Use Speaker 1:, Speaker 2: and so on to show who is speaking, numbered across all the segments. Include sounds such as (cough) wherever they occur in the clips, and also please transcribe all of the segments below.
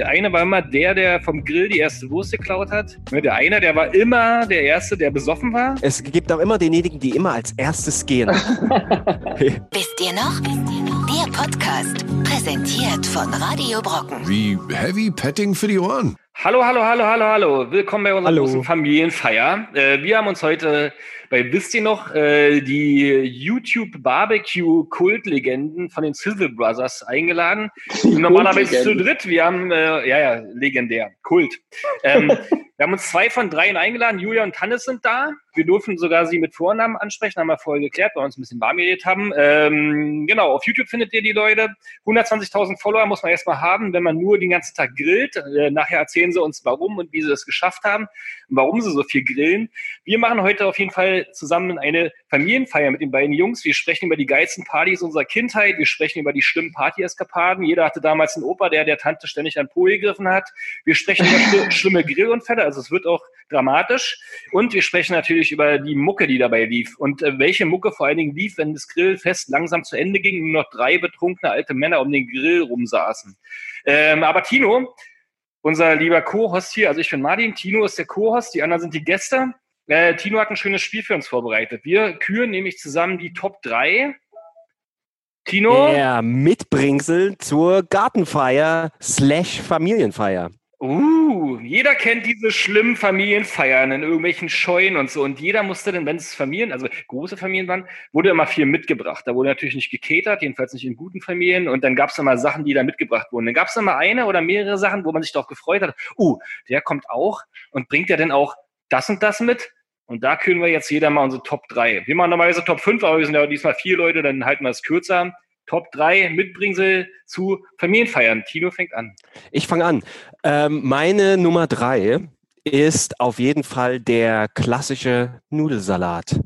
Speaker 1: Der eine war immer der, der vom Grill die erste Wurst geklaut hat. Der eine, der war immer der Erste, der besoffen war.
Speaker 2: Es gibt auch immer denjenigen, die immer als erstes gehen.
Speaker 3: Wisst ihr noch? Wisst ihr noch? Der Podcast, präsentiert von Radio Brocken.
Speaker 4: Wie Heavy Petting für die Ohren.
Speaker 1: Hallo, hallo, hallo, hallo, hallo. Willkommen bei unserer
Speaker 2: Hallo.
Speaker 1: großen Familienfeier. Äh, wir haben uns heute bei Wisst ihr noch äh, die YouTube Barbecue Kultlegenden von den Sizzle Brothers eingeladen. Normalerweise zu dritt. Wir haben, äh, ja, ja, legendär, Kult. Ähm, (laughs) wir haben uns zwei von dreien eingeladen. Julia und Hannes sind da. Wir durften sogar sie mit Vornamen ansprechen, haben wir vorher geklärt, weil wir uns ein bisschen warm geredet haben. Ähm, genau, auf YouTube findet ihr die Leute. 120.000 Follower muss man erstmal haben, wenn man nur den ganzen Tag grillt. Äh, nachher erzählen sie uns, warum und wie sie das geschafft haben und warum sie so viel grillen. Wir machen heute auf jeden Fall zusammen eine Familienfeier mit den beiden Jungs. Wir sprechen über die geilsten Partys unserer Kindheit. Wir sprechen über die schlimmen Partyeskapaden. Jeder hatte damals einen Opa, der der Tante ständig an Po gegriffen hat. Wir sprechen über schli- (laughs) schlimme Grillunfälle, also es wird auch dramatisch. Und wir sprechen natürlich über die Mucke, die dabei lief. Und äh, welche Mucke vor allen Dingen lief, wenn das Grillfest langsam zu Ende ging und nur noch drei betrunkene alte Männer um den Grill rumsaßen. Ähm, aber Tino, unser lieber Co-Host hier, also ich bin Martin, Tino ist der Co-Host, die anderen sind die Gäste. Äh, Tino hat ein schönes Spiel für uns vorbereitet. Wir küren nämlich zusammen die Top 3. Tino?
Speaker 2: Der Mitbringsel zur Gartenfeier slash Familienfeier.
Speaker 1: Uh, jeder kennt diese schlimmen Familienfeiern in irgendwelchen Scheunen und so. Und jeder musste dann, wenn es Familien, also große Familien waren, wurde immer viel mitgebracht. Da wurde natürlich nicht gekatert, jedenfalls nicht in guten Familien. Und dann gab es immer Sachen, die da mitgebracht wurden. Dann gab es immer eine oder mehrere Sachen, wo man sich doch gefreut hat. Uh, der kommt auch und bringt ja dann auch das und das mit. Und da können wir jetzt jeder mal unsere Top 3. Wir machen normalerweise Top 5, aber wir sind ja diesmal vier Leute, dann halten wir es kürzer. Top 3 Mitbringsel zu Familienfeiern. Tino fängt an.
Speaker 2: Ich fange an. Ähm, meine Nummer drei ist auf jeden Fall der klassische Nudelsalat.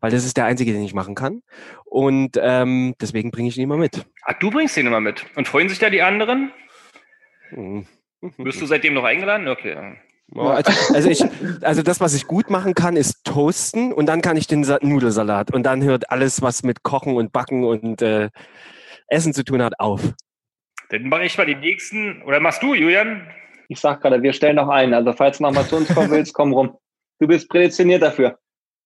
Speaker 2: Weil das ist der einzige, den ich machen kann. Und ähm, deswegen bringe ich ihn immer mit.
Speaker 1: Ah, du bringst den immer mit. Und freuen sich da die anderen?
Speaker 2: Mhm.
Speaker 1: Wirst du seitdem noch eingeladen? Okay.
Speaker 2: Also, also, ich, (laughs) also das, was ich gut machen kann, ist toasten und dann kann ich den Sa Nudelsalat. Und dann hört alles, was mit Kochen und Backen und äh, Essen zu tun hat, auf.
Speaker 1: Dann mache ich mal die nächsten. Oder machst du, Julian?
Speaker 5: Ich sag gerade, wir stellen noch ein. Also falls du noch mal zu uns kommen willst, komm rum. Du bist prädestiniert dafür.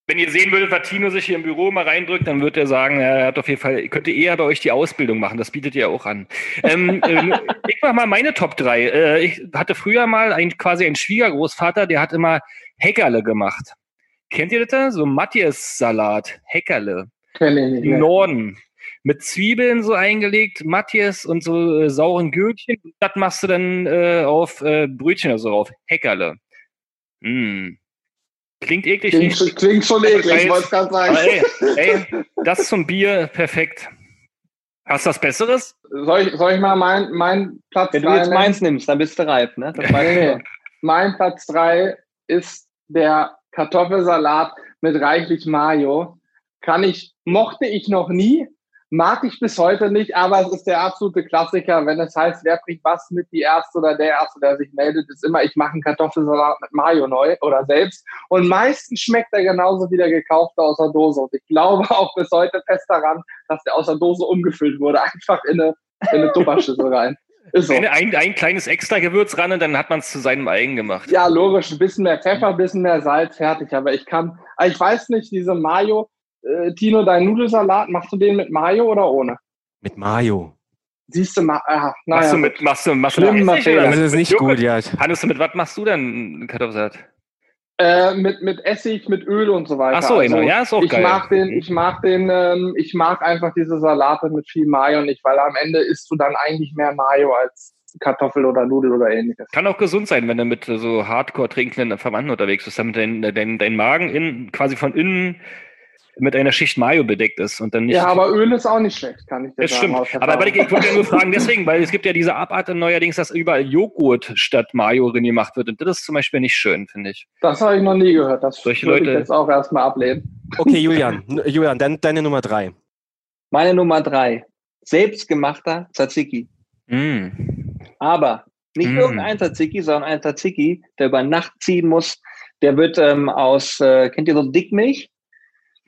Speaker 1: Wenn ihr sehen würdet, was Tino sich hier im Büro mal reindrückt, dann wird er sagen, er hat auf jeden Fall, könnte eher bei euch die Ausbildung machen. Das bietet ihr auch an. Ähm, (laughs) ähm, ich mache mal meine Top 3. Äh, ich hatte früher mal ein, quasi einen Schwiegergroßvater, der hat immer Heckerle gemacht. Kennt ihr das? da? So Matthias-Salat. Heckerle. Im. Norden. Mit Zwiebeln so eingelegt, Matthias und so äh, sauren Gürkchen. Das machst du dann äh, auf äh, Brötchen oder so drauf. Heckerle. Mm. Klingt eklig.
Speaker 5: Klingt,
Speaker 1: nicht?
Speaker 5: schon- klingt schon eklig,
Speaker 1: Weiß.
Speaker 5: ich wollte gerade sagen.
Speaker 1: Aber ey, ey, das zum Bier, perfekt. Hast du was Besseres?
Speaker 5: Soll ich, soll ich mal mein, mein Platz
Speaker 6: Wenn du jetzt meins nimmst, dann bist du reif, ne?
Speaker 5: Nee. Mein Platz 3 ist der Kartoffelsalat mit reichlich Mayo. Kann ich, mochte ich noch nie, mag ich bis heute nicht, aber es ist der absolute Klassiker, wenn es heißt, wer bringt was mit, die Erste oder der Erste, der sich meldet, ist immer, ich mache einen Kartoffelsalat mit Mayo neu oder selbst. Und meistens schmeckt er genauso wie der gekaufte aus der Dose. Und ich glaube auch bis heute fest daran, dass der aus der Dose umgefüllt wurde, einfach in eine, in eine Tupperschüssel rein. Ist so.
Speaker 1: Ein, ein, ein kleines extra Gewürz ran und dann hat man es zu seinem eigen gemacht.
Speaker 5: Ja, logisch, ein bisschen mehr Pfeffer, ein bisschen mehr Salz, fertig. Aber ich kann, ich weiß nicht, diese Mayo, äh, Tino, dein Nudelsalat, machst du den mit Mayo oder ohne?
Speaker 2: Mit Mayo.
Speaker 5: Siehst du mal, ah,
Speaker 1: Machst
Speaker 5: naja.
Speaker 1: du mit, machst du, machst du mit oder
Speaker 2: Das ist nicht
Speaker 1: Joghurt?
Speaker 2: gut, ja.
Speaker 1: Hannes, mit was machst du denn Kartoffelsalat?
Speaker 5: Äh, mit, mit Essig, mit Öl und so weiter.
Speaker 1: Ach so, genau. Ja, ist auch
Speaker 5: ich
Speaker 1: geil.
Speaker 5: Mag den, ich mag den, ähm, ich mag einfach diese Salate mit viel Mayo nicht, weil am Ende isst du dann eigentlich mehr Mayo als Kartoffel oder Nudel oder ähnliches.
Speaker 1: Kann auch gesund sein, wenn du mit so hardcore trinkenden Verwandten unterwegs bist, damit dein, dein, dein Magen in, quasi von innen mit einer Schicht Mayo bedeckt ist und dann nicht.
Speaker 5: Ja, aber Öl ist auch nicht schlecht, kann ich dir
Speaker 1: das
Speaker 5: sagen.
Speaker 1: stimmt. Aber
Speaker 5: Erfahrung.
Speaker 1: ich, ich wollte ja nur fragen, deswegen, weil es gibt ja diese Abart neuerdings, dass überall Joghurt statt Mayo drin gemacht wird. Und das ist zum Beispiel nicht schön, finde ich.
Speaker 5: Das habe ich noch nie gehört. Das
Speaker 1: Solche
Speaker 5: würde
Speaker 1: Leute-
Speaker 5: ich jetzt auch erstmal ablehnen.
Speaker 2: Okay, Julian. Julian, dann deine Nummer drei.
Speaker 6: Meine Nummer drei. Selbstgemachter Tzatziki.
Speaker 1: Mm.
Speaker 6: Aber nicht
Speaker 1: Mm.
Speaker 6: irgendein Tzatziki, sondern ein Tzatziki, der über Nacht ziehen muss. Der wird ähm, aus, äh, kennt ihr so Dickmilch?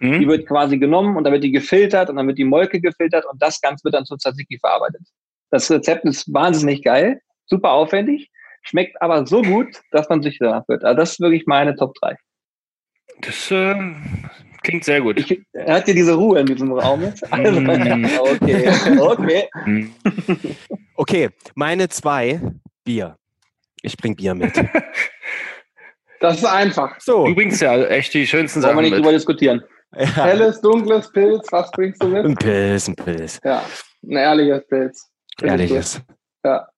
Speaker 6: Die
Speaker 1: Mm.
Speaker 6: wird quasi genommen und dann wird die gefiltert und dann wird die Molke gefiltert und das Ganze wird dann zu Tzatziki verarbeitet. Das Rezept ist wahnsinnig geil. super aufwendig, schmeckt aber so gut, dass man sich danach wird. Also das ist wirklich meine Top 3.
Speaker 1: Das äh, klingt sehr gut.
Speaker 6: Ich, er hat ja diese Ruhe in diesem Raum jetzt. (laughs) Also,
Speaker 1: Mm.
Speaker 6: okay, okay.
Speaker 1: Hm.
Speaker 2: Okay, meine zwei, Bier. Ich bring Bier mit. (laughs)
Speaker 5: Das ist einfach.
Speaker 2: So.
Speaker 1: Du bringst ja echt die schönsten
Speaker 6: Wollen wir
Speaker 1: Sachen
Speaker 6: nicht drüber
Speaker 1: mit.
Speaker 6: diskutieren.
Speaker 2: Ja.
Speaker 5: Helles, dunkles Pilz, was bringst du
Speaker 2: Ein
Speaker 5: mit?
Speaker 2: Pilz, ein Pilz.
Speaker 5: Ja, ein ehrliches Pilz.
Speaker 2: Ehrliches.
Speaker 5: Ja.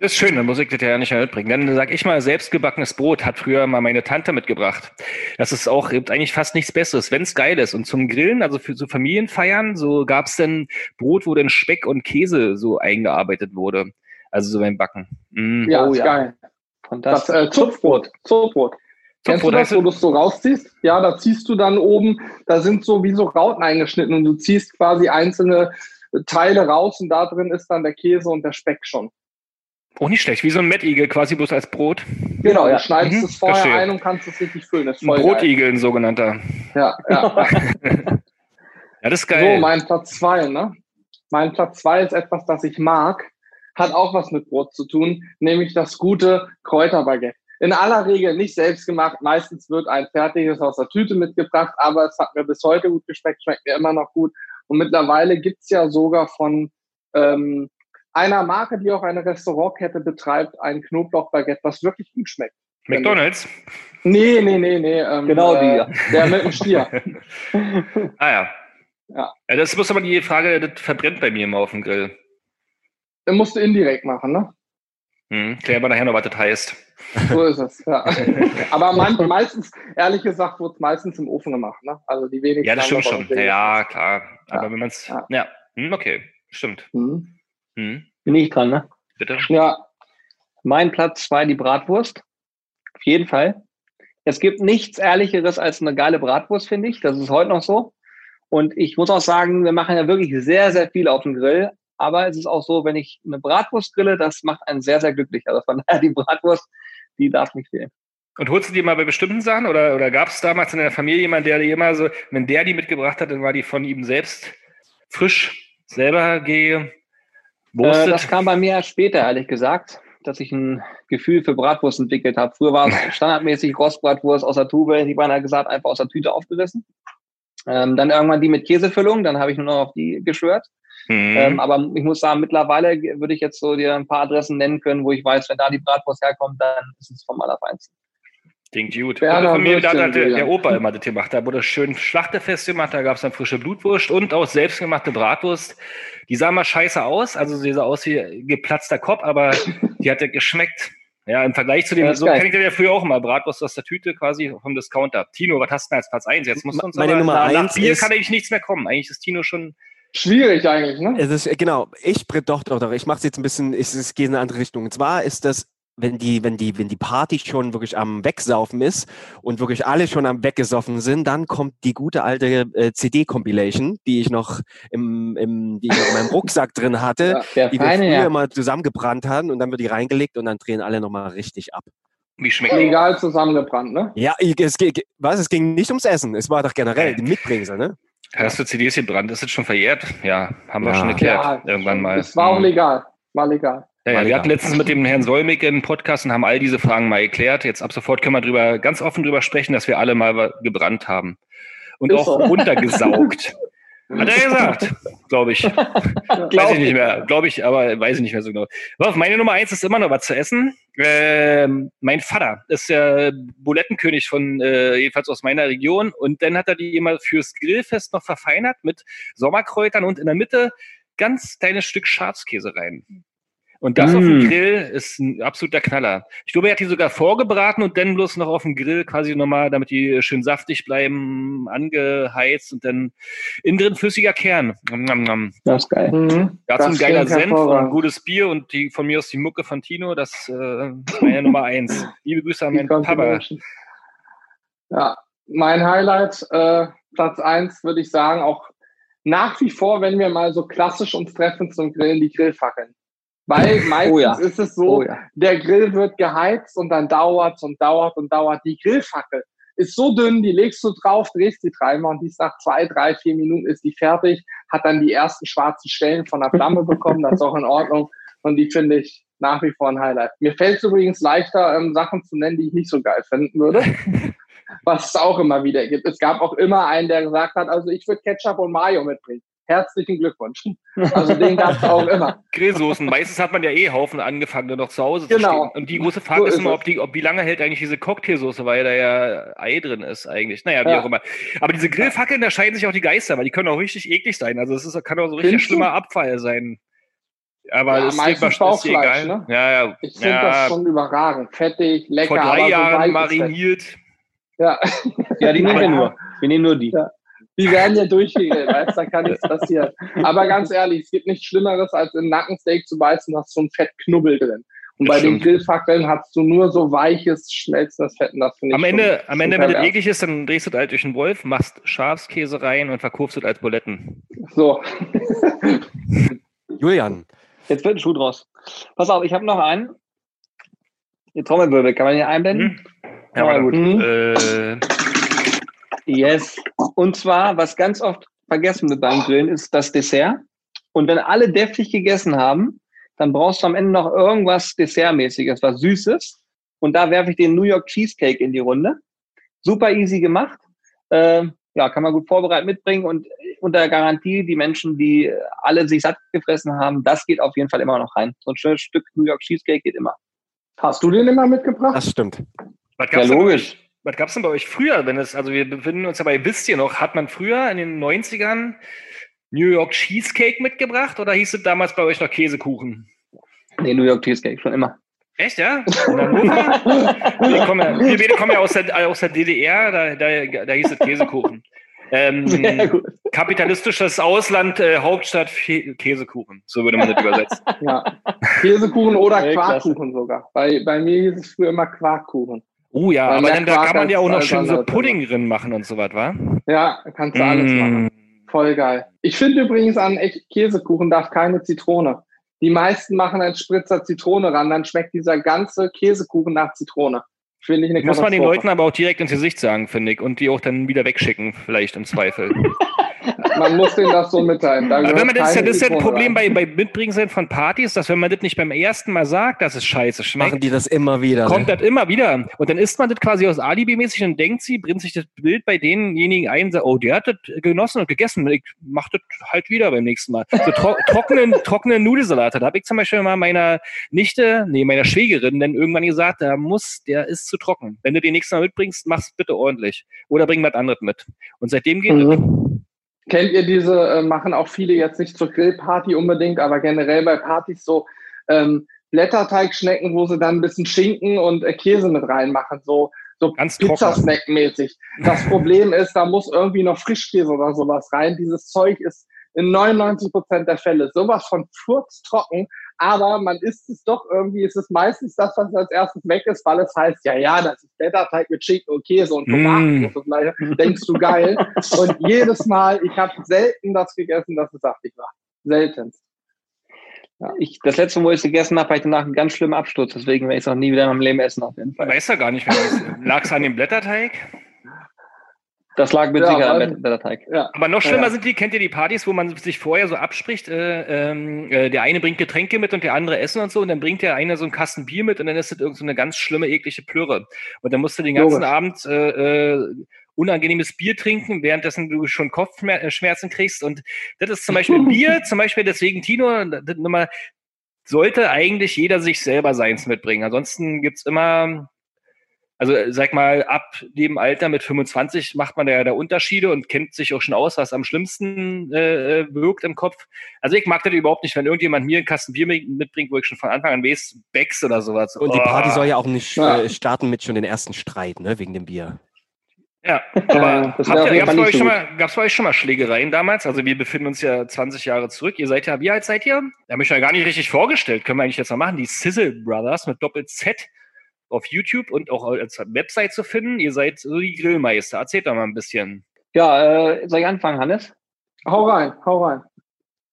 Speaker 1: Das ist schön, dann muss ich das ja nicht mehr mitbringen. Dann sag ich mal, selbstgebackenes Brot hat früher mal meine Tante mitgebracht. Das ist auch, gibt eigentlich fast nichts Besseres, wenn es geil ist. Und zum Grillen, also für so Familienfeiern, so gab es dann Brot, wo dann Speck und Käse so eingearbeitet wurde. Also so beim Backen. Mm.
Speaker 5: ja,
Speaker 6: Oh
Speaker 5: ist
Speaker 6: ja.
Speaker 5: geil. Das
Speaker 6: Fantastisch.
Speaker 5: äh, Zuchtbrot. Zuchtbrot. Kennst du das, wo du es so rausziehst? Ja, da ziehst du dann oben, da sind so wie so Rauten eingeschnitten und du ziehst quasi einzelne Teile raus und da drin ist dann der Käse und der Speck schon.
Speaker 1: Auch nicht schlecht, wie so ein Mettigel quasi bloß als Brot.
Speaker 5: Genau,
Speaker 6: ja.
Speaker 5: du schneidest
Speaker 1: Mhm,
Speaker 5: es vorher
Speaker 1: verstehe.
Speaker 5: ein und kannst es richtig füllen. Das ist
Speaker 1: Ein
Speaker 5: voll geil.
Speaker 1: Brotigel, ein sogenannter.
Speaker 5: Ja, ja. (laughs) (laughs)
Speaker 1: Ja, das ist
Speaker 5: So,
Speaker 1: geil.
Speaker 5: mein Platz zwei, ne? Mein Platz zwei ist etwas, das ich mag, hat auch was mit Brot zu tun, nämlich das gute Kräuterbaguette. In aller Regel nicht selbst gemacht, meistens wird ein fertiges aus der Tüte mitgebracht, aber es hat mir bis heute gut geschmeckt, schmeckt mir immer noch gut. Und mittlerweile gibt's ja sogar von ähm, einer Marke, die auch eine Restaurantkette betreibt, ein Knoblauchbaguette, was wirklich gut schmeckt.
Speaker 1: McDonalds?
Speaker 5: Nee, nee, nee, nee. Ähm,
Speaker 6: Genau die,
Speaker 5: äh,
Speaker 6: ja.
Speaker 5: Der mit dem Stier. (laughs)
Speaker 1: Ah ja.
Speaker 5: Ja.
Speaker 1: ja. Das muss aber die Frage, das verbrennt bei mir immer auf dem Grill.
Speaker 5: Den musst du indirekt machen, ne?
Speaker 1: Hm, klär mal nachher noch, was das heißt.
Speaker 5: So ist es, ja. (laughs) Aber man, meistens, ehrlich gesagt, wird es meistens im Ofen gemacht, ne? Also die wenigsten.
Speaker 1: Ja, das stimmt schon. Ja, klar. Aber
Speaker 5: Ja.
Speaker 1: wenn man es.
Speaker 5: Ja.
Speaker 1: Ja. Hm, okay. Stimmt.
Speaker 5: Mhm.
Speaker 1: Hm,
Speaker 6: Bin ich dran, ne?
Speaker 1: bitte.
Speaker 5: Ja,
Speaker 6: Mein Platz zwei, die Bratwurst. Auf jeden Fall. Es gibt nichts Ehrlicheres als eine geile Bratwurst, finde ich. Das ist heute noch so. Und ich muss auch sagen, wir machen ja wirklich sehr, sehr viel auf dem Grill. Aber es ist auch so, wenn ich eine Bratwurst grille, das macht einen sehr, sehr glücklich. Also von (laughs) daher, die Bratwurst, die darf nicht fehlen.
Speaker 1: Und holst du die mal bei bestimmten Sachen? Oder, oder gab es damals in der Familie jemanden, der die immer so, wenn der die mitgebracht hat, dann war die von ihm selbst frisch selber
Speaker 6: Äh,
Speaker 1: gewurstet?
Speaker 6: das kam bei mir erst später, ehrlich gesagt, dass ich ein Gefühl für Bratwurst entwickelt habe. Früher war es (laughs) standardmäßig Rostbratwurst aus der Tube, die beinahe gesagt, einfach aus der Tüte aufgerissen. Ähm, dann irgendwann die mit Käsefüllung, dann habe ich nur noch auf die geschwört.
Speaker 1: Hm.
Speaker 6: Ähm, aber ich muss sagen, mittlerweile würde ich jetzt so dir ein paar Adressen nennen können, wo ich weiß, wenn da die Bratwurst herkommt, dann ist es vom Allerfeinsten.
Speaker 1: Klingt gut.
Speaker 5: Berner
Speaker 1: Bei mir, da hat der, der. Opa immer das gemacht. Da wurde schön Schlachtefest gemacht, da gab es dann frische Blutwurst und auch selbstgemachte Bratwurst. Die sah mal scheiße aus, also sie sah aus wie geplatzter Kopf, aber die hat ja geschmeckt. Ja, im Vergleich zu dem,
Speaker 6: Ja,
Speaker 1: so
Speaker 6: geil.
Speaker 1: kenne ich den ja früher auch mal, Bratwurst aus der Tüte quasi vom Discounter. Tino, was hast du denn als Platz 1? Jetzt musst du uns
Speaker 2: Meine
Speaker 1: aber,
Speaker 2: Nummer
Speaker 1: nach, nach
Speaker 2: eins
Speaker 1: Bier
Speaker 2: ist-
Speaker 1: kann eigentlich nichts mehr kommen. Eigentlich ist Tino schon,
Speaker 5: schwierig eigentlich, ne?
Speaker 2: Es ist, äh, genau, ich doch, doch, doch, ich mache es jetzt ein bisschen, ich, es geht in eine andere Richtung. Und zwar ist das, wenn die, wenn die, wenn die Party schon wirklich am Wegsaufen ist und wirklich alle schon am Weggesoffen sind, dann kommt die gute alte äh, CD-Compilation, die ich noch im, im, die ich noch in meinem (laughs) Rucksack drin hatte,
Speaker 5: Ja.
Speaker 2: Die wir
Speaker 6: feine
Speaker 2: früher
Speaker 6: Herr.
Speaker 2: immer zusammengebrannt haben und dann wird die reingelegt und dann drehen alle nochmal richtig ab.
Speaker 1: wie schmeckt die?
Speaker 5: Legal zusammengebrannt, ne?
Speaker 2: Ja, es, ging- was, es ging nicht ums Essen, es war doch generell die Mitbringsel, ne?
Speaker 1: Hast du CDs gebrannt? Ist das schon verjährt? Ja, haben wir
Speaker 2: Ja.
Speaker 1: schon erklärt. irgendwann mal.
Speaker 5: Es war auch
Speaker 1: Hm.
Speaker 5: legal. War legal.
Speaker 1: Ja, ja, wir hatten letztens mit dem Herrn Solmig einen Podcast und haben all diese Fragen mal erklärt. Jetzt ab sofort können wir drüber, ganz offen drüber sprechen, dass wir alle mal gebrannt haben. Und
Speaker 5: Ist
Speaker 1: auch
Speaker 5: so.
Speaker 1: runtergesaugt. (laughs) Hat er gesagt, glaube ich. (laughs) weiß ich nicht mehr, glaube ich, aber weiß ich nicht mehr so genau. Aber meine Nummer eins ist immer noch was zu essen. Ähm, mein Vater ist der Bulettenkönig von, äh, jedenfalls aus meiner Region. Und dann hat er die immer fürs Grillfest noch verfeinert mit Sommerkräutern und in der Mitte ganz kleines Stück Schafskäse rein. Und das
Speaker 6: Mm.
Speaker 1: auf dem Grill ist ein absoluter Knaller. Ich glaube, er hat die sogar vorgebraten und dann bloß noch auf dem Grill quasi nochmal, damit die schön saftig bleiben, angeheizt und dann innen drin flüssiger Kern. Nom, nom, nom.
Speaker 6: Das ist geil.
Speaker 5: Mhm.
Speaker 1: Dazu ein geiler Senf und ein gutes Bier und die von mir aus die Mucke von Tino, das äh, ist meine Nummer eins. Liebe Grüße an meinen Papa.
Speaker 5: Ja, mein Highlight, äh, Platz eins würde ich sagen, auch nach wie vor, wenn wir mal so klassisch uns treffen zum Grillen, die Grillfackeln. Weil meistens (laughs)
Speaker 6: Oh ja.
Speaker 5: ist es so,
Speaker 6: Oh ja.
Speaker 5: der Grill wird geheizt und dann dauert und dauert und dauert. Die Grillfackel ist so dünn, die legst du drauf, drehst die dreimal und die ist nach zwei, drei, vier Minuten ist die fertig, hat dann die ersten schwarzen Stellen von der Flamme (laughs) bekommen, das ist auch in Ordnung. Und die finde ich nach wie vor ein Highlight. Mir fällt es übrigens leichter, ähm, Sachen zu nennen, die ich nicht so geil finden würde. (laughs) was es auch immer wieder gibt. Es gab auch immer einen, der gesagt hat, also ich würde Ketchup und Mayo mitbringen. Herzlichen Glückwunsch. Also den gab es auch immer. (laughs)
Speaker 1: Grillsoßen. Meistens hat man ja eh Haufen angefangen, noch zu Hause
Speaker 5: genau.
Speaker 1: zu stehen. Und die große Frage so ist immer, ob die, ob wie lange hält eigentlich diese Cocktailsoße, weil da ja Ei drin ist eigentlich. Naja, wie ja. auch immer. Aber diese Grillfackeln, da scheiden sich auch die Geister, weil die können auch richtig eklig sein. Also es ist, kann auch so richtig Findest schlimmer du? Abfall sein. Aber ja, das
Speaker 5: meistens ist egal. Ne?
Speaker 1: Ja, ja.
Speaker 5: Ich finde ja. das schon überragend. Fettig, lecker.
Speaker 1: Vor drei Jahren so mariniert.
Speaker 5: Ja.
Speaker 6: ja, die nehmen wir (laughs) nur. Wir nehmen nur die.
Speaker 5: Ja. Die werden ja durchgegrillt, weißt da kann nichts passieren. Aber ganz ehrlich, es gibt nichts Schlimmeres, als im Nackensteak zu beißen, hast so ein Fettknubbel drin. Und bei den Grillfackeln hast du nur so weiches, schnellstes Fett. das
Speaker 1: finde ich am Ende, am Ende, wenn das eklig ist, dann drehst du das halt durch den Wolf, machst Schafskäse rein und verkaufst es als Buletten.
Speaker 5: So. (laughs)
Speaker 2: Julian.
Speaker 6: Jetzt wird ein Schuh draus. Pass auf, ich habe noch einen. Die Trommelwirbel, kann man hier einblenden? Hm.
Speaker 1: Ja, war gut. Mhm. Äh.
Speaker 6: Yes. Und zwar, was ganz oft vergessen wird beim Grillen, ist das Dessert. Und wenn alle deftig gegessen haben, dann brauchst du am Ende noch irgendwas Dessertmäßiges, was Süßes. Und da werfe ich den New York Cheesecake in die Runde. Super easy gemacht. Äh, ja, kann man gut vorbereitet mitbringen und unter Garantie, die Menschen, die alle sich satt gefressen haben, das geht auf jeden Fall immer noch rein. So ein schönes Stück New York Cheesecake geht immer.
Speaker 5: Hast du den immer mitgebracht?
Speaker 2: Das stimmt.
Speaker 1: Was ja, logisch. Was gab es denn bei euch früher, wenn es, also wir befinden uns ja bei, wisst ihr noch, hat man früher in den 90ern New York Cheesecake mitgebracht oder hieß es damals bei euch noch Käsekuchen?
Speaker 6: Nee, New York Cheesecake, schon immer.
Speaker 1: Echt, ja? wir, kommen ja, wir beide kommen ja aus der, aus der DDR, da, da, da hieß es Käsekuchen. Ähm, (laughs) kapitalistisches Ausland, äh, Hauptstadt, Käsekuchen. So würde man das übersetzen.
Speaker 5: Ja. Käsekuchen oder Quarkkuchen sogar. Bei, bei mir hieß es früher immer Quarkkuchen.
Speaker 1: Oh ja, Weil aber dann, da kann man ja auch noch schön so Pudding drin machen und so was, wa?
Speaker 5: Ja, kannst du mm. alles machen. Voll geil. Ich finde übrigens an echt Käsekuchen darf keine Zitrone. Die meisten machen einen Spritzer Zitrone ran, dann schmeckt dieser ganze Käsekuchen nach Zitrone.
Speaker 1: Finde ich eine Muss man den Leuten aber auch direkt ins Gesicht sagen, finde ich, und die auch dann wieder wegschicken, vielleicht im Zweifel. (laughs)
Speaker 5: man muss denen das so mitteilen. Da
Speaker 1: wenn man das, das ist ja ein Problem bei, bei Mitbringen von Partys, dass wenn man das nicht beim ersten Mal sagt, dass es scheiße schmeckt,
Speaker 2: machen die das immer wieder.
Speaker 1: Kommt ne? das immer wieder. Und dann isst man das quasi aus Alibi-mäßig und denkt sie, bringt sich das Bild bei denjenigen ein, sagt, oh, der hat das genossen und gegessen. Ich mach das halt wieder beim nächsten Mal. So tro (laughs) trockenen, trockenen Nudelsalat. Da habe ich zum Beispiel mal meiner Nichte, nee, meiner Schwägerin, dann irgendwann gesagt, da muss, der ist zu trocken. Wenn du den nächsten Mal mitbringst, mach's bitte ordentlich. Oder bring was anderes mit. Und seitdem geht mhm.
Speaker 5: Kennt ihr diese, äh, machen auch viele jetzt nicht zur Grillparty unbedingt, aber generell bei Partys so ähm, Blätterteigschnecken, wo sie dann ein bisschen Schinken und äh, Käse mit reinmachen, so, so Pizzasnack-mäßig. Das (laughs) Problem ist, da muss irgendwie noch Frischkäse oder sowas rein. Dieses Zeug ist in 99 Prozent der Fälle sowas von furztrocken, aber man isst es doch irgendwie, ist es meistens das, was als erstes weg ist, weil es heißt, ja, ja, das ist Blätterteig mit Schinken und Käse und Tomaten. Mm. Denkst du geil? und jedes Mal, ich habe selten das gegessen, dass es saftig war. Selten.
Speaker 6: Ja. Ich, das letzte Mal, wo ich es gegessen habe, hatte ich danach einen ganz schlimmen Absturz. Deswegen werde ich es auch nie wieder in meinem Leben essen, auf jeden Fall.
Speaker 1: Weiß ja gar nicht, lag es an dem Blätterteig?
Speaker 6: Das lag mit ja, Sicherheit am Blätterteig.
Speaker 1: Ja. Aber noch schlimmer ja, sind die, kennt ihr die Partys, wo man sich vorher so abspricht, äh, äh, der eine bringt Getränke mit und der andere Essen und so und dann bringt der eine so einen Kasten Bier mit und dann ist das irgend so eine ganz schlimme, eklige Plürre. Und dann musst du den ganzen Logisch. Abend äh, äh, unangenehmes Bier trinken, währenddessen du schon Kopfschmerzen kriegst und das ist zum Beispiel (laughs) Bier, zum Beispiel deswegen Tino, das nochmal, sollte eigentlich jeder sich selber seins mitbringen. Ansonsten gibt's immer also äh, sag mal, ab dem Alter mit 25 macht man ja da Unterschiede und kennt sich auch schon aus, was am schlimmsten äh, wirkt im Kopf. Also ich mag das überhaupt nicht, wenn irgendjemand mir einen Kasten Bier mitbringt, wo ich schon von Anfang an weiß, Becks oder sowas.
Speaker 2: Und oh. die Party soll ja auch nicht äh, starten mit schon den ersten Streit, ne, wegen dem Bier.
Speaker 1: Ja, (laughs) aber äh, gab es bei, euch schon mal, bei euch schon mal Schlägereien damals? Also wir befinden uns ja 20 Jahre zurück. Ihr seid ja, wie alt seid ihr? Da habe ich ja gar nicht richtig vorgestellt. Können wir eigentlich jetzt mal machen. Die Sizzle Brothers mit Doppel-Z auf YouTube und auch als Website zu finden. Ihr seid so die Grillmeister. Erzählt doch mal ein bisschen.
Speaker 6: Ja, äh, soll ich anfangen, Hannes?
Speaker 5: Hau rein, hau rein.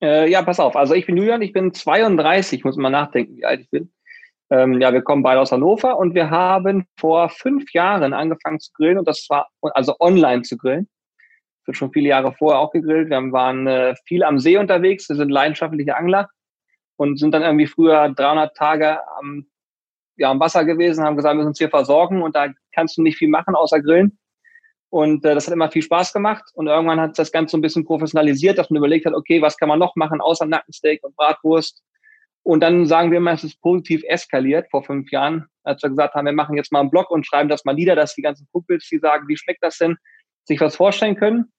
Speaker 6: Äh, ja, pass auf. Also ich bin Julian, ich bin 32, muss mal nachdenken, wie alt ich bin. Ähm, ja, wir kommen beide aus Hannover und wir haben vor fünf Jahren angefangen zu grillen und das war also online zu grillen. Wir schon viele Jahre vorher auch gegrillt. Wir waren äh, viel am See unterwegs. Wir sind leidenschaftliche Angler und sind dann irgendwie früher 300 Tage am, ja, am Wasser gewesen, haben gesagt, wir müssen uns hier versorgen und da kannst du nicht viel machen außer grillen. Und äh, das hat immer viel Spaß gemacht. Und irgendwann hat das Ganze so ein bisschen professionalisiert, dass man überlegt hat, okay, was kann man noch machen außer Nackensteak und Bratwurst? Und dann sagen wir mal, es ist positiv eskaliert vor fünf Jahren, als wir gesagt haben, wir machen jetzt mal einen Blog und schreiben das mal nieder, dass die ganzen Kumpels, die sagen, wie schmeckt das denn, sich was vorstellen können.